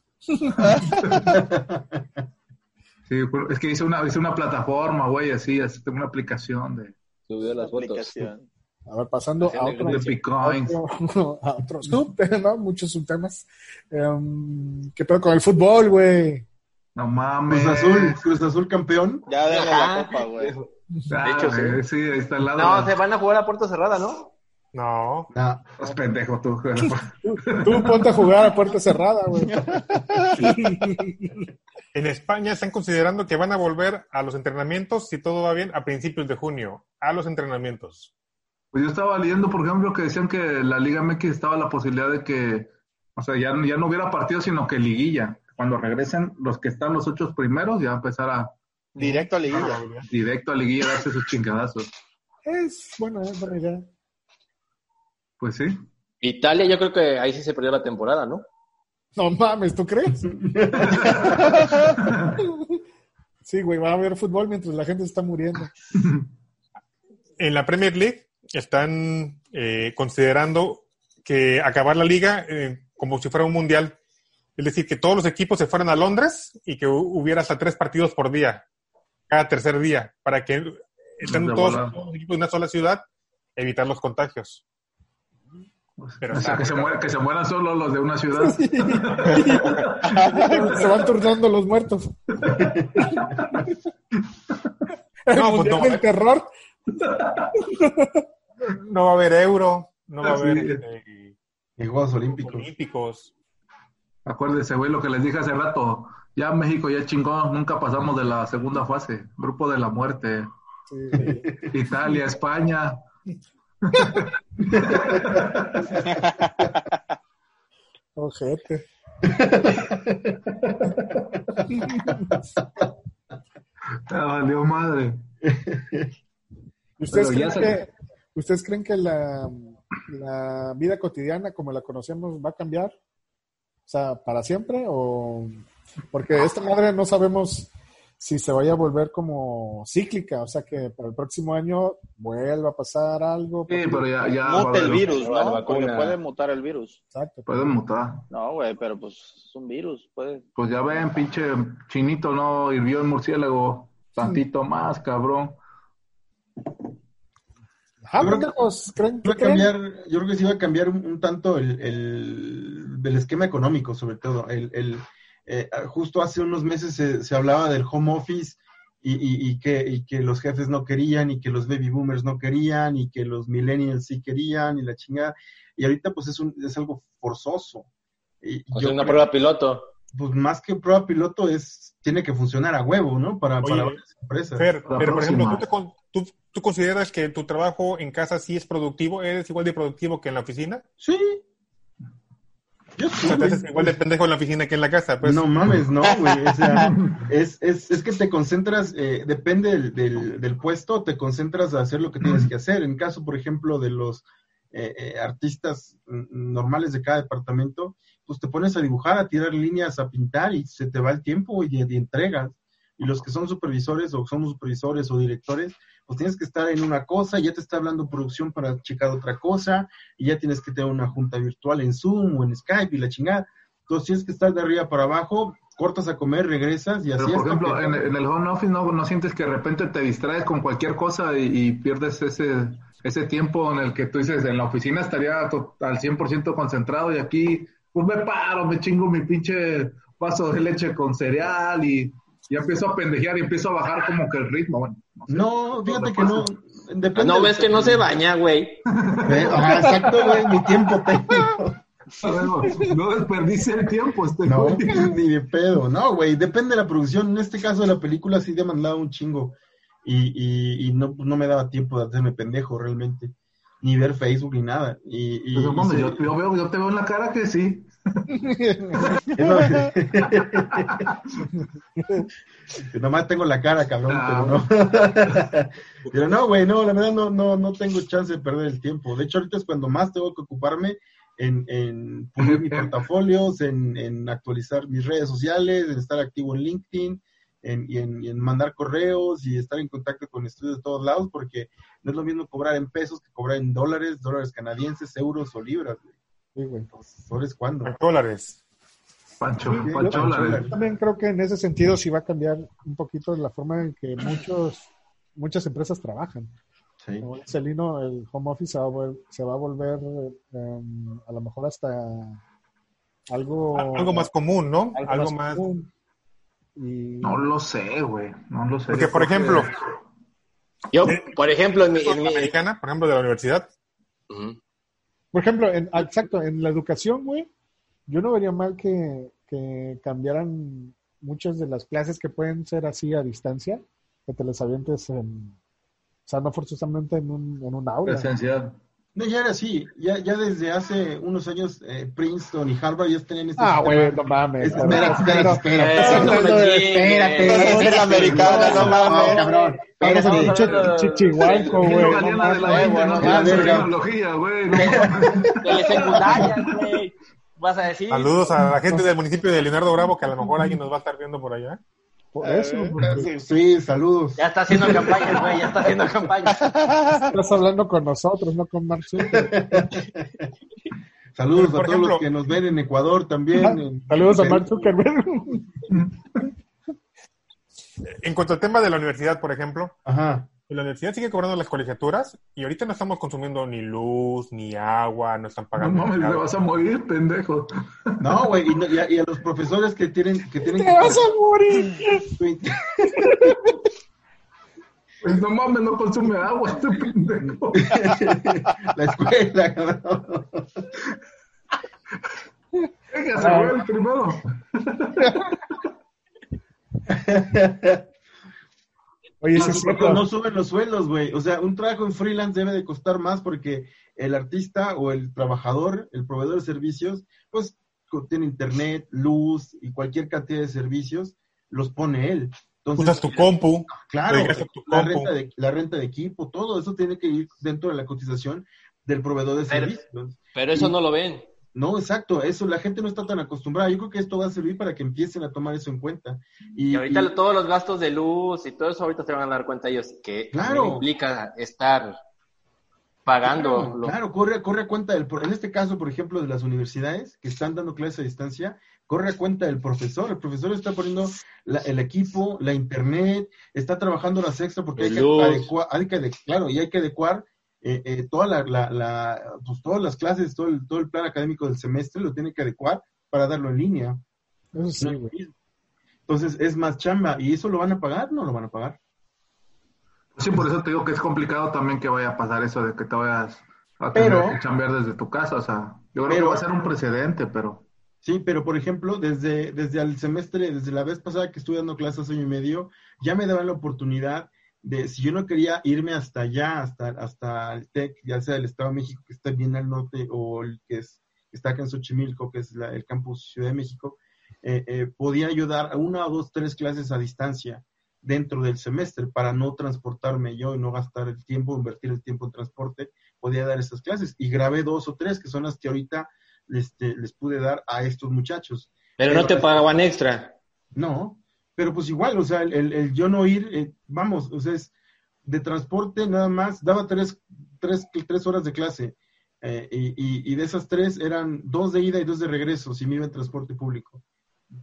Sí, es que hice una, hice una plataforma, güey, así, así, tengo una aplicación de, Subió las fotos. A ver, pasando a otro, de otro, <laughs> a otro sub, ¿no? Muchos subtemas. Em, ¿Qué pedo con el fútbol, güey? No mames. Cruz Azul, Cruz Azul campeón. Ya denle la copa, güey. Ah, De hecho, sí. sí, ahí está al lado. No, se van a jugar a puerta cerrada, ¿no? No. No, Es pendejo tú. <laughs> Tú ponte a jugar a puerta cerrada, güey. <laughs> En España están considerando que van a volver a los entrenamientos, si todo va bien, a principios de junio. A los entrenamientos. Pues yo estaba leyendo, por ejemplo, que decían que la Liga MX estaba la posibilidad de que, o sea, ya, ya no hubiera partido, sino que liguilla. Cuando regresen los que están los ocho primeros, ya empezar a Directo a liguilla. directo a liguilla darse sus chingadazos. Es bueno, es buena idea. Pues sí. Italia, yo creo que ahí sí se perdió la temporada, ¿no? No mames, ¿tú crees? <laughs> Sí, güey, va a haber fútbol mientras la gente está muriendo. En la Premier League están eh, considerando que acabar la liga eh, como si fuera un mundial. Es decir, que todos los equipos se fueran a Londres y que hu- hubiera hasta tres partidos por día, cada tercer día, para que estén De todos, todos los equipos en una sola ciudad, evitar los contagios. Pero O sea, que, se mueran, que se mueran solo los de una ciudad. Se van turnando los muertos. El No, pues mundial no. del terror. no va a haber euro, no va a Sí. haber eh, y Juegos Olímpicos. olímpicos. Acuérdense, güey, lo que les dije hace rato. Ya México ya chingó, nunca pasamos de la segunda fase. Grupo de la muerte. Italia, España. Ojete. Ya valió madre. ¿Ustedes creen, que, ¿Ustedes creen que la, la vida cotidiana como la conocemos va a cambiar? O sea, ¿para siempre? ¿O porque esta madre no sabemos si se vaya a volver como cíclica? O sea, que para el próximo año vuelva a pasar algo. Sí, pero ya, ya Mute el virus, ¿no? Porque puede mutar el virus. Exacto. Pueden mutar. No, güey, pero pues es un virus. Puede. Pues ya ven, pinche chinito, no hirvió el murciélago. Tantito más, cabrón. Ah, Yo creo que- ¿creen Va a cambiar, yo creo que sí va a cambiar un, un tanto el, el, el esquema económico, sobre todo. El, el, eh, justo hace unos meses se, se hablaba del home office y, y, y que, y que los jefes no querían y que los baby boomers no querían y que los millennials sí querían y la chingada. Y ahorita pues es, un, es algo forzoso. Y O yo sea, una creo- prueba piloto. pues más que prueba piloto es tiene que funcionar a huevo, ¿no? Para, Oye, para varias empresas. Fer, pero por ejemplo. ¿tú, te con- tú- tú consideras que tu trabajo en casa sí es productivo? ¿Eres igual de productivo que en la oficina? Sí. Yo O sí, sea, te haces güey. igual de pendejo en la oficina que en la casa, pues. No mames, no, güey. O sea, <laughs> es, es, es que te concentras, eh, depende del, del, del puesto, te concentras a hacer lo que tienes que hacer. En caso, por ejemplo, de los eh, eh, artistas normales de cada departamento, pues te pones a dibujar, a tirar líneas, a pintar y se te va el tiempo y, y entregas. Y los que son supervisores o somos supervisores o directores, pues tienes que estar en una cosa, ya te está hablando producción para checar otra cosa, y ya tienes que tener una junta virtual en Zoom o en Skype y la chingada. Entonces tienes que estar de arriba para abajo, cortas a comer, regresas y así Pero, por ejemplo, en, en el home office no, no sientes que de repente te distraes con cualquier cosa y, y pierdes ese, ese tiempo en el que tú dices, en la oficina estaría to- al 100% concentrado y aquí, pues me paro, me chingo mi pinche vaso de leche con cereal y ya empiezo a pendejear y empiezo a bajar como que el ritmo. Bueno, no sé. No, fíjate que no. Depende Ah, no, ves que no se baña, güey. Ajá, exacto, güey, mi tiempo técnico. <laughs> No, no desperdicie el tiempo este No, güey. ni de pedo. No, güey, depende de la producción. En este caso de la película sí demandaba un chingo. Y, y, y no, no me daba tiempo de hacerme pendejo realmente. Ni ver Facebook ni nada. Y, y- Pues, mames, sí- yo, yo veo, yo te veo en la cara que sí. <laughs> Nomás tengo la cara, cabrón, Ah. pero no. <laughs> Pero no, güey, no, la verdad no, no, no tengo chance de perder el tiempo. De hecho, ahorita es cuando más tengo que ocuparme en, en pulir mis <laughs> portafolios, en, en actualizar mis redes sociales, en estar activo en LinkedIn, en, y, en, y en mandar correos y estar en contacto con estudios de todos lados, porque no es lo mismo cobrar en pesos que cobrar en dólares, dólares canadienses, euros o libras, güey. Sí, güey. Entonces, ¿ahora es cuándo? Dólares. Pancho, Sí, yo- Pancho, yo también creo que en ese sentido sí va a cambiar un poquito la forma en que muchos muchas empresas trabajan. Sí. Como dice Lino, el home office se va a, va volver em, a lo mejor hasta algo Algo más común, ¿no? algo Algo más más. común. Y No lo sé, güey. No lo sé. Porque, por ejemplo, Yo, por ejemplo, en mi, en mi- americana, por ejemplo, de la universidad, Ujú. Por ejemplo, en, ah, exacto, en la educación, güey, yo no vería mal que, cambiaran muchas de las clases que pueden ser así a distancia, que te las avientes en, o sea, no forzosamente en un, en un aula. Presencial. No, ya era así. Ya, ya desde hace unos años eh, Princeton y Harvard ya tenían este Ah, güey, no mames. Es- espérate, espérate, Pero- espérate. De-. Es americana, no mames. cabrón. En Espérate. pinche Chichihualco, güey. No <laughs> de la mames. La tecnología, güey. mames. telesecundaria, güey. Vas a decir. saludos a la gente del municipio de Leonardo Bravo, que a lo mejor alguien nos va a estar viendo por allá. Por eso, porque Sí, saludos. Ya está haciendo campaña, güey, ya está haciendo campaña. estás hablando con nosotros, no con Zuckerberg. <laughs> Saludos a todos ejemplo- los que nos ven en Ecuador también. en- Saludos a en- Mark Zuckerberg. <laughs> En cuanto al tema de la universidad, por ejemplo, Ajá. La universidad sigue cobrando las colegiaturas y ahorita no estamos consumiendo ni luz, ni agua, no están No pagando. mames, nada. te vas a morir, pendejo. No, güey, y, no- y a, y a los profesores que tienen que tienen ¡Te vas a morir! Pues no mames, no consume agua este pendejo. <laughs> la escuela, cabrón. Véngase, Ah. güey, primero. <laughs> Oye, No, sí, es no, cierto. no suben los sueldos, güey. O sea, un trabajo en freelance debe de costar más porque el artista o el trabajador, el proveedor de servicios, pues tiene internet, luz y cualquier cantidad de servicios, los pone él. Entonces, Usas tu compu. Claro, tu la compu. renta, de, la renta de equipo, todo eso tiene que ir dentro de la cotización del proveedor de servicios. Pero eso no lo ven. No, exacto, eso la gente no está tan acostumbrada. Yo creo que esto va a servir para que empiecen a tomar eso en cuenta. Y, Y ahorita y- todos los gastos de luz y todo eso ahorita se van a dar cuenta ellos que Claro. implica estar pagando. Claro, lo- claro, corre, corre a cuenta del, en este caso, por ejemplo, de las universidades que están dando clases a distancia, corre a cuenta del profesor. El profesor está poniendo la- el equipo, la internet, está trabajando las extra porque hay que, adecuar, hay que claro, y hay que adecuar eh, eh, toda la, la, la- pues todas las clases, todo el, todo el plan académico del semestre lo tiene que adecuar para darlo en línea. Sí, No. Entonces es más chamba. ¿Y eso lo van a pagar? No lo van a pagar. Sí, por eso te digo que es complicado también que vaya a pasar eso de que te vayas a tener Pero- que chambear desde tu casa. O sea, yo creo Pero- que va a ser un precedente, pero Sí, pero por ejemplo, desde, desde el semestre, desde la vez pasada que estuve dando clases año y medio, ya me daban la oportunidad de, si yo no quería irme hasta allá, hasta, hasta el TEC, ya sea el Estado de México, que está bien al norte, o el que, es, que está acá en Xochimilco, que es la- el campus Ciudad de México, eh, eh, podía yo dar una o dos, tres clases a distancia dentro del semestre para no transportarme yo y no gastar el tiempo, invertir el tiempo en transporte, podía dar esas clases. Y grabé dos o tres, que son las que ahorita este, les pude dar a estos muchachos. Pero no te pagaban extra. No, pero pues igual, o sea, el, el- el yo no ir, eh, vamos, o sea, es de transporte nada más, daba tres, tres, tres horas de clase, eh, y, y- y de esas tres eran dos de ida y dos de regreso, si me iba en transporte público.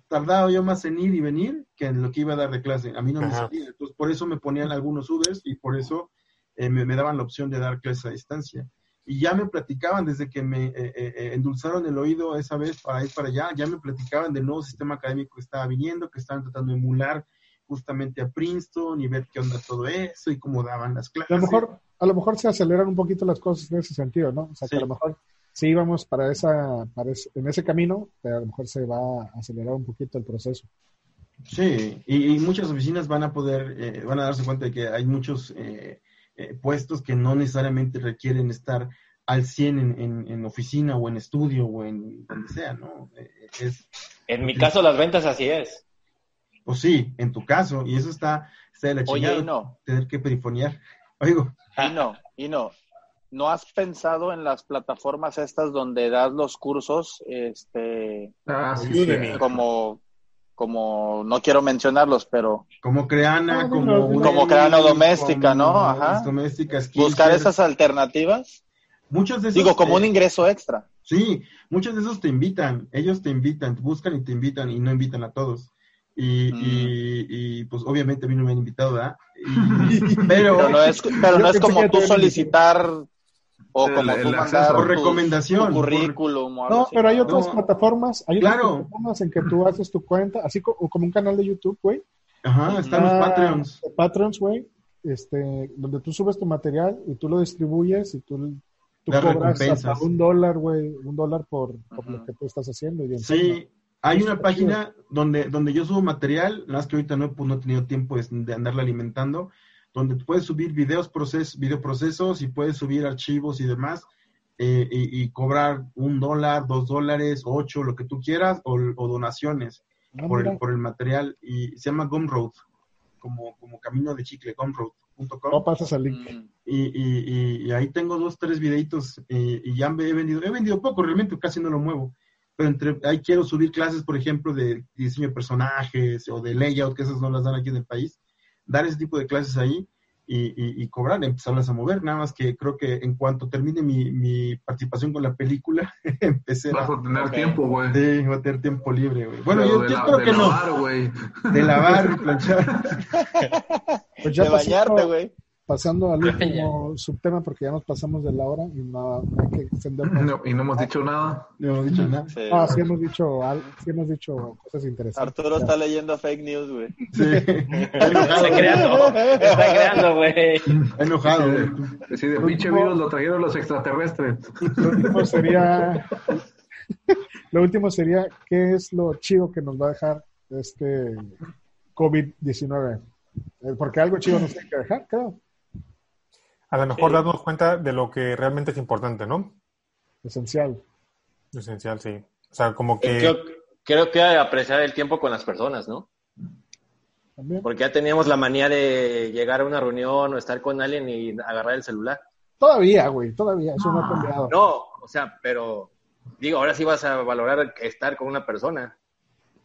Tardaba yo más en ir y venir que en lo que iba a dar de clase, a mí no me salía, entonces por eso me ponían algunos Ubers y por eso eh, me, me daban la opción de dar clases a distancia. Y ya me platicaban desde que me eh, eh, eh, endulzaron el oído esa vez para ir para allá, ya me platicaban del nuevo sistema académico que estaba viniendo, que estaban tratando de emular justamente a Princeton y ver qué onda todo eso y cómo daban las clases. A lo mejor, a lo mejor se aceleran un poquito las cosas en ese sentido, ¿no? O sea, que Sí. a lo mejor sí íbamos para esa, para ese- en ese camino, pero a lo mejor se va a acelerar un poquito el proceso. Sí, y, y muchas oficinas van a poder, eh, van a darse cuenta de que hay muchos eh, eh, puestos que no necesariamente requieren estar al 100 en, en, en oficina o en estudio o en donde sea, ¿no? Eh, Es, En mi caso, las ventas así es. pues sí, en tu caso, y eso está, está de la Oye, y no. tener que perifonear. Oigo, Y no, y no. ¿No has pensado en las plataformas estas donde das los cursos, este, Ah, sí, Udemy. sí. como, como, no quiero mencionarlos, pero como Creana, Ah, como... como Creana doméstica, como ¿no? Ajá. Buscar esas alternativas, Muchos de esos, digo, como eh, un ingreso extra. Sí, muchos de esos te invitan, ellos te invitan, te buscan y te invitan y no invitan a todos. Y, Mm. y, y, pues obviamente a mí no me han invitado, ¿verdad? <laughs> Y- pero, Pero no es, pero no es como tú solicitar o El- como el tú acceso. mandar Por tu- recomendación, tu currículum o algo No, así. pero hay otras No. plataformas, hay otras Claro. plataformas en que tú haces tu cuenta, así co- como un canal de YouTube, güey. ajá, están los Ah, Patreons. Patreons, güey, este, donde tú subes tu material y tú lo distribuyes y tú, tú cobras hasta un dólar, güey, un dólar por, por lo que tú estás haciendo. Y Sí, hay una página donde, donde yo subo material, nada más que ahorita no, he- pues, no he tenido tiempo de, de andarla alimentando, donde puedes subir videos, proces, videoprocesos y puedes subir archivos y demás, eh, y, y cobrar un dólar, dos dólares, ocho, lo que tú quieras, o, o donaciones Ah, por el, por el material, y se llama Gumroad, como, como camino de chicle, gumroad.com. No pasas al link. Mm. y, y, y- y ahí tengo dos, tres videitos eh, y ya me he vendido, he vendido poco, realmente casi no lo muevo, pero entre, ahí quiero subir clases, por ejemplo, de diseño de personajes o de layout, que esas no las dan aquí en el país, dar ese tipo de clases ahí y, y, y cobrar, empezarlas a mover, nada más que creo que en cuanto termine mi, mi participación con la película, <laughs> empecé Vas a... a tener tiempo, güey. Sí, voy a tener tiempo libre, güey. Bueno, Pero yo, de yo la- espero de que no. lavar, güey. De lavar planchar. <laughs> Pues ya de bañarte, güey. Pasando al <laughs> último subtema, porque ya nos pasamos de la hora y no, no hay que extendernos. No, y no hemos dicho nada. No hemos dicho nada. Sí. Ah, sí hemos dicho, al- sí hemos dicho cosas interesantes. Arturo está leyendo fake news, güey. Sí. <laughs> Está creando, está creando, güey. Está enojado, güey. Sí, de pinche virus lo trajeron los extraterrestres. Lo último sería, <laughs> lo último sería, ¿qué es lo chido que nos va a dejar este COVID-19? Eh, Porque algo chido nos tiene que dejar, creo. A lo mejor Sí. darnos cuenta de lo que realmente es importante, ¿no? Esencial. Esencial, sí. O sea, como que... Creo, creo que apreciar el tiempo con las personas, ¿no? También. Porque ya teníamos la manía de llegar a una reunión o estar con alguien y agarrar el celular. Todavía, güey, todavía, eso no ha cambiado. No, o sea, pero digo, ahora sí vas a valorar estar con una persona.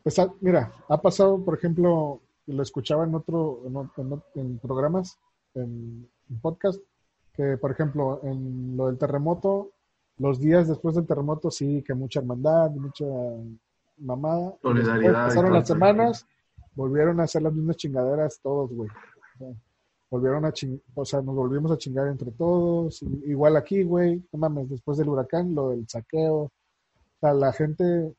Pues, ah, mira, ha pasado, por ejemplo, lo escuchaba en otro, en, en en programas, en, en podcast, que por ejemplo, en lo del terremoto, los días después del terremoto sí que mucha hermandad, mucha mamada. Solidaridad pasaron las semanas, volvieron a hacer las mismas chingaderas todos, güey. O sea, volvieron a ching- o sea, nos volvimos a chingar entre todos. Igual aquí, güey, no mames, después del huracán, lo del saqueo. O sea, la gente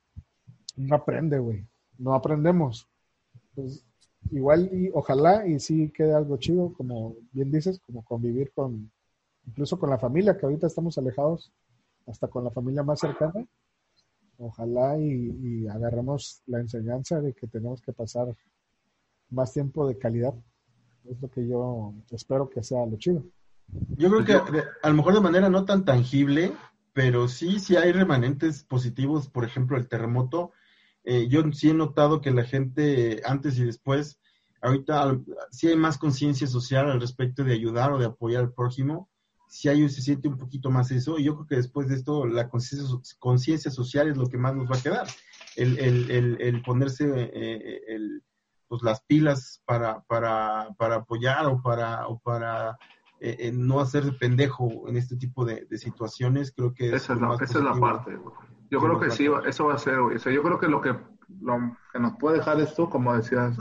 no aprende, güey. No aprendemos. Pues, igual y ojalá y sí quede algo chido, como bien dices, como convivir con, incluso con la familia, que ahorita estamos alejados, hasta con la familia más cercana. Ojalá y, y agarremos la enseñanza de que tenemos que pasar más tiempo de calidad. Es lo que yo espero que sea lo chido. Yo creo que a lo mejor de manera no tan tangible, pero sí, sí hay remanentes positivos. Por ejemplo, el terremoto. Eh, yo sí he notado que la gente antes y después, ahorita sí hay más conciencia social al respecto de ayudar o de apoyar al prójimo. Sí hay, se siente un poquito más eso. Y yo creo que después de esto, la conciencia so- conciencia social es lo que más nos va a quedar. El, el, el, el ponerse eh, el, pues, las pilas para, para, para apoyar o para, o para eh, eh, no hacerse pendejo en este tipo de, de situaciones, creo que es Esa es la, esa es la parte. Yo creo que va sí, quedar. eso va a ser. O sea, yo creo que lo que, lo que nos puede dejar esto, como decías,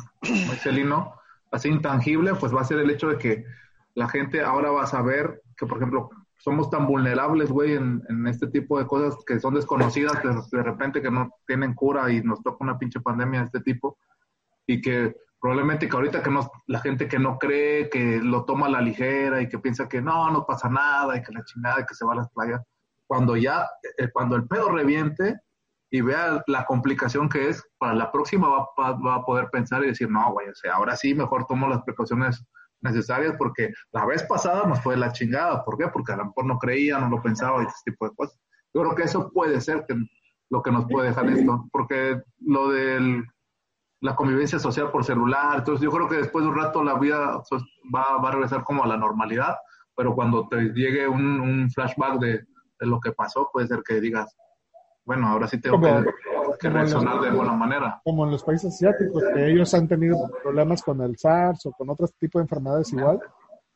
Marcelino, así intangible, pues va a ser el hecho de que la gente ahora va a saber que, por ejemplo, somos tan vulnerables, güey, en, en este tipo de cosas que son desconocidas, de, de repente que no tienen cura y nos toca una pinche pandemia de este tipo, y que probablemente que ahorita que nos, la gente que no cree, que lo toma a la ligera y que piensa que no, no pasa nada y que la chingada y que se va a las playas, cuando ya, eh, cuando el pedo reviente y vea la complicación que es, para la próxima va, va- va a poder pensar y decir, no, güey, o ahora sí mejor tomo las precauciones necesarias porque la vez pasada nos fue la chingada. ¿Por qué? Porque a lo mejor no creía, no lo pensaba y este tipo de cosas. Yo creo que eso puede ser que, lo que nos puede dejar esto, porque lo de la convivencia social por celular, entonces yo creo que después de un rato la vida pues, va, va a regresar como a la normalidad, pero cuando te llegue un, un flashback de, de lo que pasó, puede ser que digas, bueno, ahora sí tengo Como- que, que reaccionar de buena manera. como en los países asiáticos, que ellos han tenido problemas con el SARS o con otros tipos de enfermedades igual.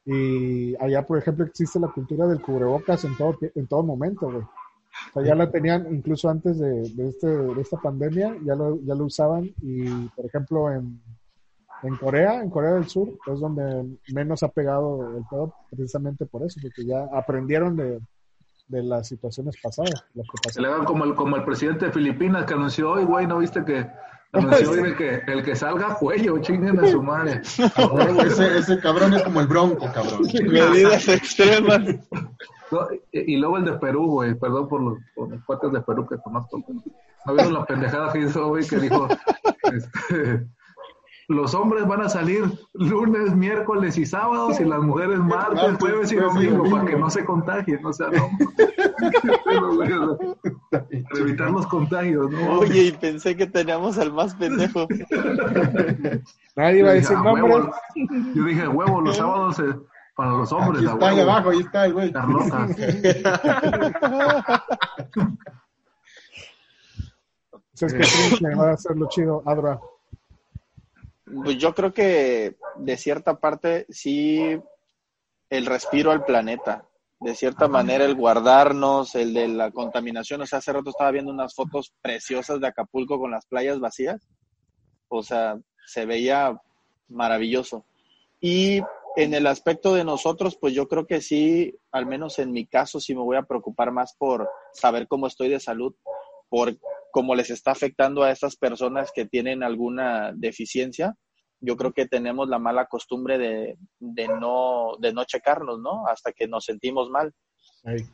Y allá, por ejemplo, existe la cultura del cubrebocas en todo, en todo momento, güey. O sea, ya la tenían incluso antes de, de, este, de esta pandemia, ya lo, ya lo usaban. Y, por ejemplo, en, en Corea, en Corea del Sur, es donde menos ha pegado el pedo precisamente por eso, porque ya aprendieron de, de las situaciones pasadas. Las que Se le hagan como el, como el presidente de Filipinas que anunció hoy, güey, ¿no viste que anunció hoy de que el que salga cuello, chinguen a su madre? <laughs> ese, ese cabrón es como el bronco, cabrón. Medidas extremas. No, y, y luego el de Perú, güey, perdón por los, por los cuates de Perú que conozco. ¿No vieron la pendejada que hizo, güey, que dijo, este, <laughs> los hombres van a salir lunes, miércoles y sábados y las mujeres martes, jueves y domingo para que no se contagien, o sea, no. <laughs> Para evitar los contagios, ¿no? Oye, y pensé que teníamos al más pendejo. Nadie va a decir Ah, nombres. Yo dije, huevo, los sábados eh, para los hombres. Aquí está ahí abajo, ahí está el güey. Carlota. <laughs> ¿qué creen que va a ser lo chido, Adra? Pues yo creo que de cierta parte sí el respiro al planeta. De cierta manera el guardarnos, el de la contaminación. O sea, hace rato estaba viendo unas fotos preciosas de Acapulco con las playas vacías. O sea, se veía maravilloso. Y en el aspecto de nosotros, pues yo creo que sí, al menos en mi caso, sí me voy a preocupar más por saber cómo estoy de salud, por cómo les está afectando a estas personas que tienen alguna deficiencia. Yo creo que tenemos la mala costumbre de, de no, de no checarnos, ¿no? Hasta que nos sentimos mal.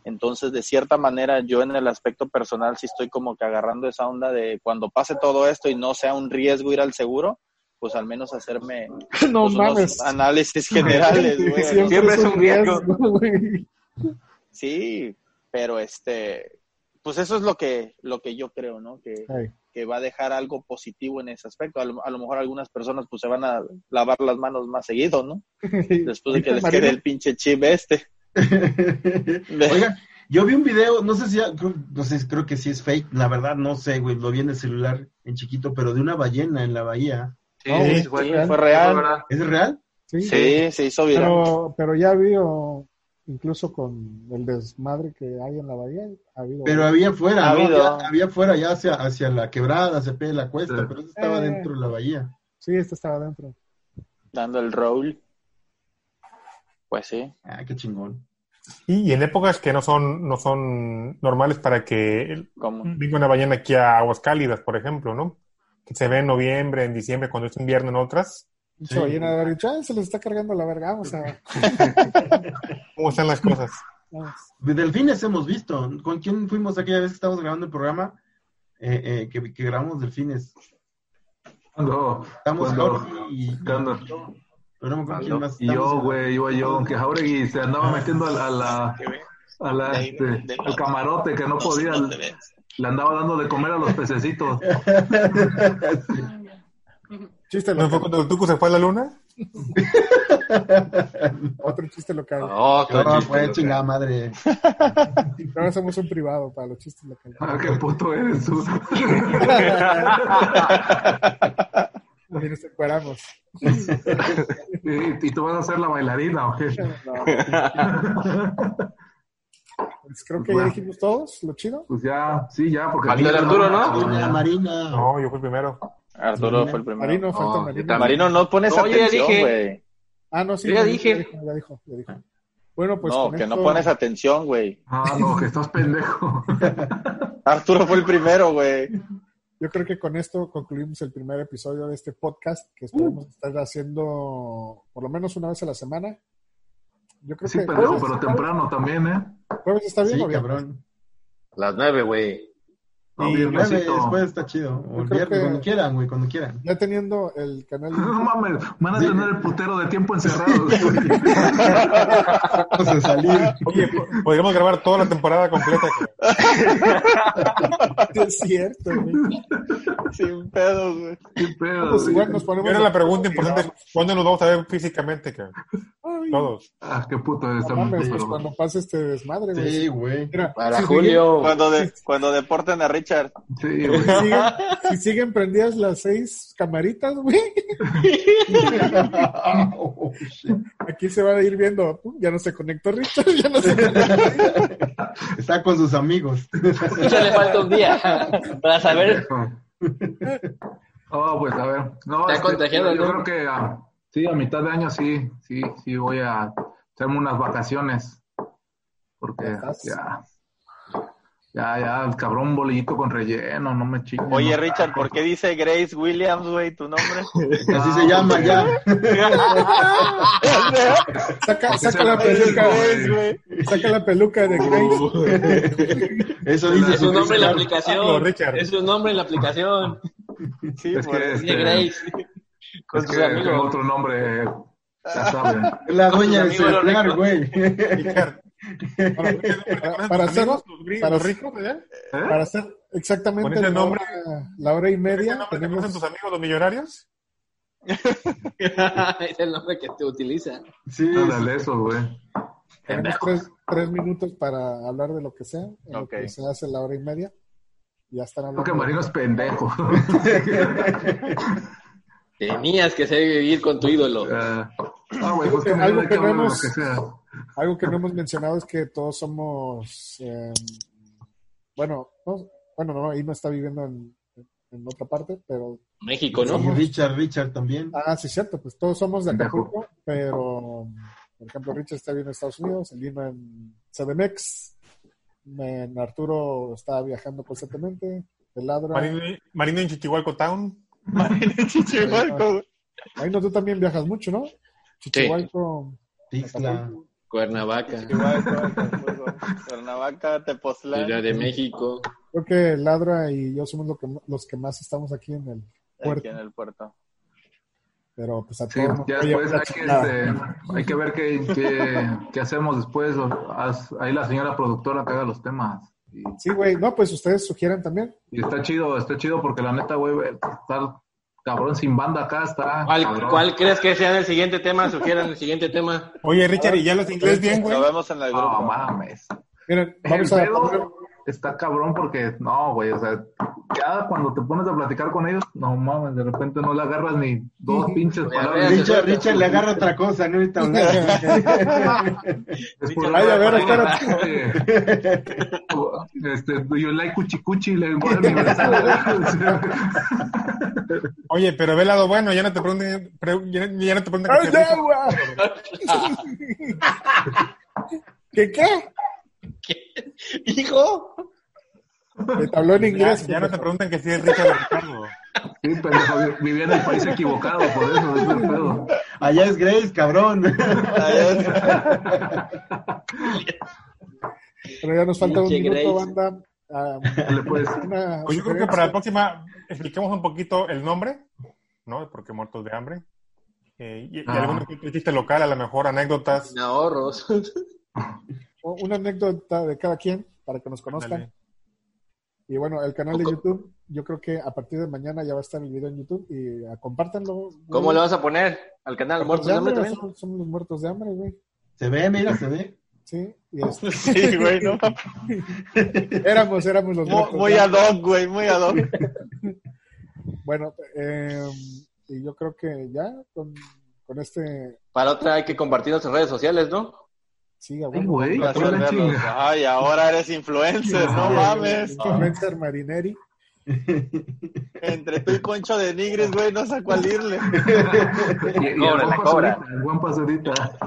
Entonces, de cierta manera, yo en el aspecto personal sí estoy como que agarrando esa onda de cuando pase todo esto y no sea un riesgo ir al seguro, pues al menos hacerme <laughs> No pues, unos análisis <laughs> generales, güey. ¿no? Siempre, es un riesgo. Sí, pero este, pues eso es lo que, lo que yo creo, ¿no? Que, que va a dejar algo positivo en ese aspecto. A lo, a lo mejor algunas personas pues se van a lavar las manos más seguido, ¿no? <laughs> Después de que les quede el pinche chip este. <laughs> Oiga, yo vi un video, no sé si, no sé, creo que sí es fake, la verdad no sé, güey, lo vi en el celular en chiquito, pero de una ballena en la bahía. Sí, sí, fue, real. ¿Es real? Sí, Sí, se hizo viral. Pero, pero ya habido, incluso con el desmadre que hay en la bahía, ha habido. Pero había fuera, Ha ¿no? habido. Había, había fuera ya hacia, hacia la quebrada, hacia pie de la cuesta, Sí. pero eso estaba Eh. dentro de la bahía. Sí, este estaba adentro. Dando el roll. Pues sí. Ah, qué chingón. Y, y en épocas que no son, no son normales para que venga una ballena aquí a aguas cálidas, por ejemplo, ¿no? Que se ve en noviembre, en diciembre, cuando es invierno en otras. Ballena de haber dicho, "Ay, se les está cargando la verga, vamos a... <laughs> ¿Cómo están las cosas? vamos". De delfines hemos visto. ¿Con quién fuimos aquella vez que estábamos grabando el programa? Eh, eh, que, que grabamos delfines. Cuando, Estamos cuando, Jorge y, cuando- pero no me acuerdo quién más. y yo, güey, iba yo, aunque Jauregui se andaba metiendo a, la- a la, a la, este, al camarote que no podía, le andaba dando de comer a los pececitos. <laughs> Chiste ¿No fue local. cuando el Tuco se fue a la luna? <laughs> Otro chiste local. Qué No, chiste, fue chingada madre. Ahora somos un privado para los chistes locales. Ah, qué puto eres tú. <laughs> Y nos separamos. ¿Y, y tú vas a ser la bailarina o qué? Pues creo que ya dijimos todos, lo chido. Pues ya, sí, ya, porque... El Arturo, ¿no? Marina, Marina. No, yo fui primero. Arturo fue el primero. Marino, No, Marino. no pones No, atención, dije. güey. Ah, no, sí. Yo ya dije. Ya dijo, ya dijo, ya dijo. Bueno, pues. no, con que no pones atención, güey. Ah, no, que estás pendejo. <laughs> Arturo fue el primero, güey. Yo creo que con esto concluimos el primer episodio de este podcast que esperemos estar haciendo por lo menos una vez a la semana. Yo creo Sí, que pero temprano también, ¿eh? jueves está bien Sí, o bien? cabrón. Las nueve, güey. No, Y viernesito. jueves está chido. O el viernes, cuando quieran, güey, cuando quieran. Ya teniendo el canal de <laughs> No YouTube, mames, van a tener el putero de tiempo <laughs> encerrado. Vamos a salir. Oye, po- podríamos grabar toda la temporada completa. es cierto, güey. Sin pedos, güey. Qué pedo, Pues igual nos ponemos. Ahora la pregunta importante, ¿cuándo nos vamos a ver físicamente? cabrón? Todos. Ah, qué puto no está mames, pues pero- cuando pase este desmadre, güey. Sí, güey. Para si Julio. Cuando, de, cuando deporten a Richard. Sí, güey. si siguen, si siguen prendidas las seis camaritas, güey, Oh, <laughs> shit. aquí se va a ir viendo. "Pum, Ya no se conectó Richard, ya no se conectó. Está con sus amigos. Ya le falta un día para saber. Oh, pues a ver. No, Está este, yo creo que ah, sí, a mitad de año sí, sí, sí voy a hacerme unas vacaciones. Porque ¿Estás? ya, ya, ya, el cabrón bolillito con relleno, no me chingues. Oye, no. Richard, ¿por qué dice Grace Williams, güey, tu nombre? <laughs> Así se llama ya. <laughs> Saca, saca la peluca, Grace, güey. Saca la peluca de Grace. Eso dice Es su nombre en la aplicación. Richard. Es su nombre en la aplicación. Sí, Es por- que, Dice este, Grace. Con es sus amigos. otro nombre, ya saben. La celular, los güey. Para, <laughs> para gringos, para- los ricos. ¿Eh? para hacer exactamente la nombre- hora, la hora y ¿Ese media, nombre tenemos, conocen tus amigos los millonarios? es <laughs> el nombre que te utiliza. Sí, Ándale, eso, güey. tenemos tres, tres minutos para hablar de lo que sea, en lo Ok. que se hace la hora y media. Ya están Creo que hablando. Marino es pendejo. <laughs> Tenías que saber vivir con tu ídolo. Ah, ah, güey, pues que me Algo que que vemos- que sea. Algo que no hemos mencionado es que todos somos, eh, bueno, no, bueno, no, ahí no está viviendo en, en otra parte, pero, México, Y ¿no? Richard, Richard también. ah, sí, cierto, pues todos somos de. Acapulco, pero, por ejemplo, Richard está viviendo en Estados Unidos, el Lino en CDMX, en Arturo está viajando constantemente, el Ladra, Marino, Marino en Chichihualco Town. <laughs> Chichihualco, güey. ahí no, tú también viajas mucho, ¿no? Chichihualco, Tixla. Cuernavaca, Cuernavaca, Tepoztlán. Ciudad de México. creo que Ladra y yo somos lo que, los que más estamos aquí en el Aquí puerto, en el puerto. pero pues a Sí, todos ya después hay que, este, hay que ver qué, qué, qué hacemos después. Haz- Ahí la señora productora que haga los temas. Y, Sí, güey, no, pues ustedes sugieran también. y está chido, está chido porque la neta, güey, estar cabrón sin banda acá está. ¿Cuál, crees que sea el siguiente tema? Sugieran el siguiente tema. Oye, Richard, ¿y ya los inglés bien, güey? Lo vemos en el grupo. No mames. Miren, vamos el a pedo está cabrón porque, no, güey, o sea, ya cuando te pones a platicar con ellos, no mames, de repente no le agarras ni dos <laughs> pinches palabras. Richard, Richard le agarra otra cosa, no ahorita hablar. <laughs> Es por Ay, a ver, espérate. <laughs> Este, you like cuchi cuchi? Le voy a universal. Oye, pero ve el lado bueno, ya no te pregunten. ¿Qué qué? Hijo. Me habló en Ya, inglés. ya no te preguntan que si es Richard o Ricardo. Sí, pendejo, vivía en el país equivocado, por eso, es el pedo. Allá es Grace, cabrón. Pero ya nos falta un minuto, Grace. banda. Ah, pues. Pues yo creo que para la próxima expliquemos un poquito el nombre, ¿no? Porque muertos de hambre. Eh, y, y Ah. chiste local, a lo mejor anécdotas. Sin ahorros. Una anécdota de cada quien para que nos conozcan. Y bueno, el canal de. YouTube, yo creo que a partir de mañana ya va a estar el video en YouTube y ah, compártanlo. ¿Cómo le vas a poner al canal? ¿Muertos de hambre también? Somos, somos los muertos de hambre, güey. Se ve, mira, se ve. Sí, y este- <laughs> Sí, güey, no. <laughs> éramos, éramos los Muy, muertos muy de ad hoc, güey, muy ad hoc. <laughs> Bueno, eh, y yo creo que ya con, con este Para otra hay que compartirnos en redes sociales, ¿no? Sí, a Ay, huevo. güey. Ay, ahora eres influencer, no mames. Influencer Marineri. <laughs> Entre tú y Concho de Nigris, güey, no sé a cuál irle. <laughs> El Cobra, buen la cobra. pasurita, el buen pasurita.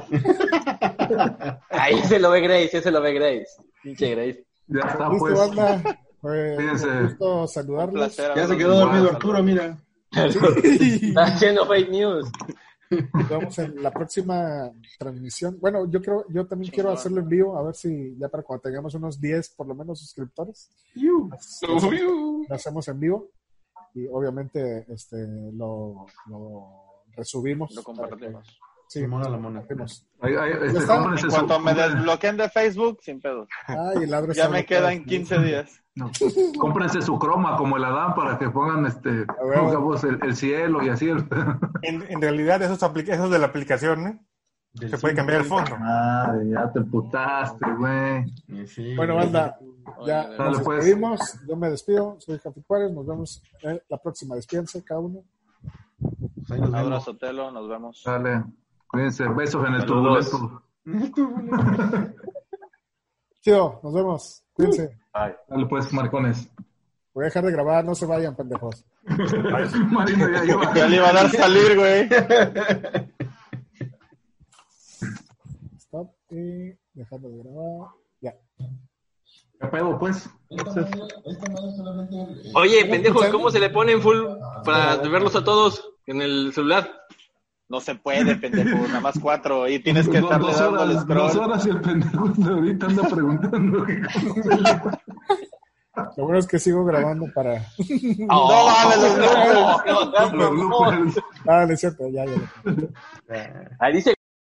<laughs> Ahí se lo ve Grace, ese lo ve Grace. Pinche Grace. Ya está, Listo, pues. banda. Fue un gusto Un saludarlos. placer. Ya se quedó dormido Arturo, mira. Está haciendo fake news. Nos vemos en la próxima transmisión. Bueno, yo creo, yo también quiero hacerlo en vivo, a ver si ya para cuando tengamos unos 10 por lo menos suscriptores, lo hacemos- lo hacemos en vivo y obviamente este lo, lo resubimos. Lo para que- compartimos. Sí, Simona la mona. ahí, Ya este, En cuanto me desbloqueen de Facebook, sin. Ay, el Adro Ya me quedan 15 <laughs> días. no, cómprense su croma como el Adán para que pongan este ver. digamos, el, el cielo y así. el- <laughs> En, en realidad, eso es, apli- eso es de la aplicación, ¿eh? Del Se puede cambiar el fondo. Madre, ya te putaste, güey. Sí. Bueno, banda, ya nos pues. despedimos. Yo me despido. Soy Jafi Juárez. Nos vemos en la próxima. Despídense cada uno. Un vemos. abrazo, Telo, nos vemos. Dale, cuídense, besos en el turbulento. Chido, nos vemos. Cuídense. Dale pues, marcones. Voy a dejar de grabar. No se vayan, pendejos. <laughs> Marino ya lleva. Ya le iba a dar salir, güey. Stop. Y dejando de grabar. Ya. ¿Qué pedo, pues? Oye, pendejos, ¿cómo se le pone en full para verlos a todos en el celular? No se puede, pendejo, nada más cuatro. Y tienes que Dos- estarle dos dando el horas, dos horas y el pendejo de ahorita anda preguntando. Lo bueno es que sigo grabando para. No mames, los locos. Ah, no. Ahí dice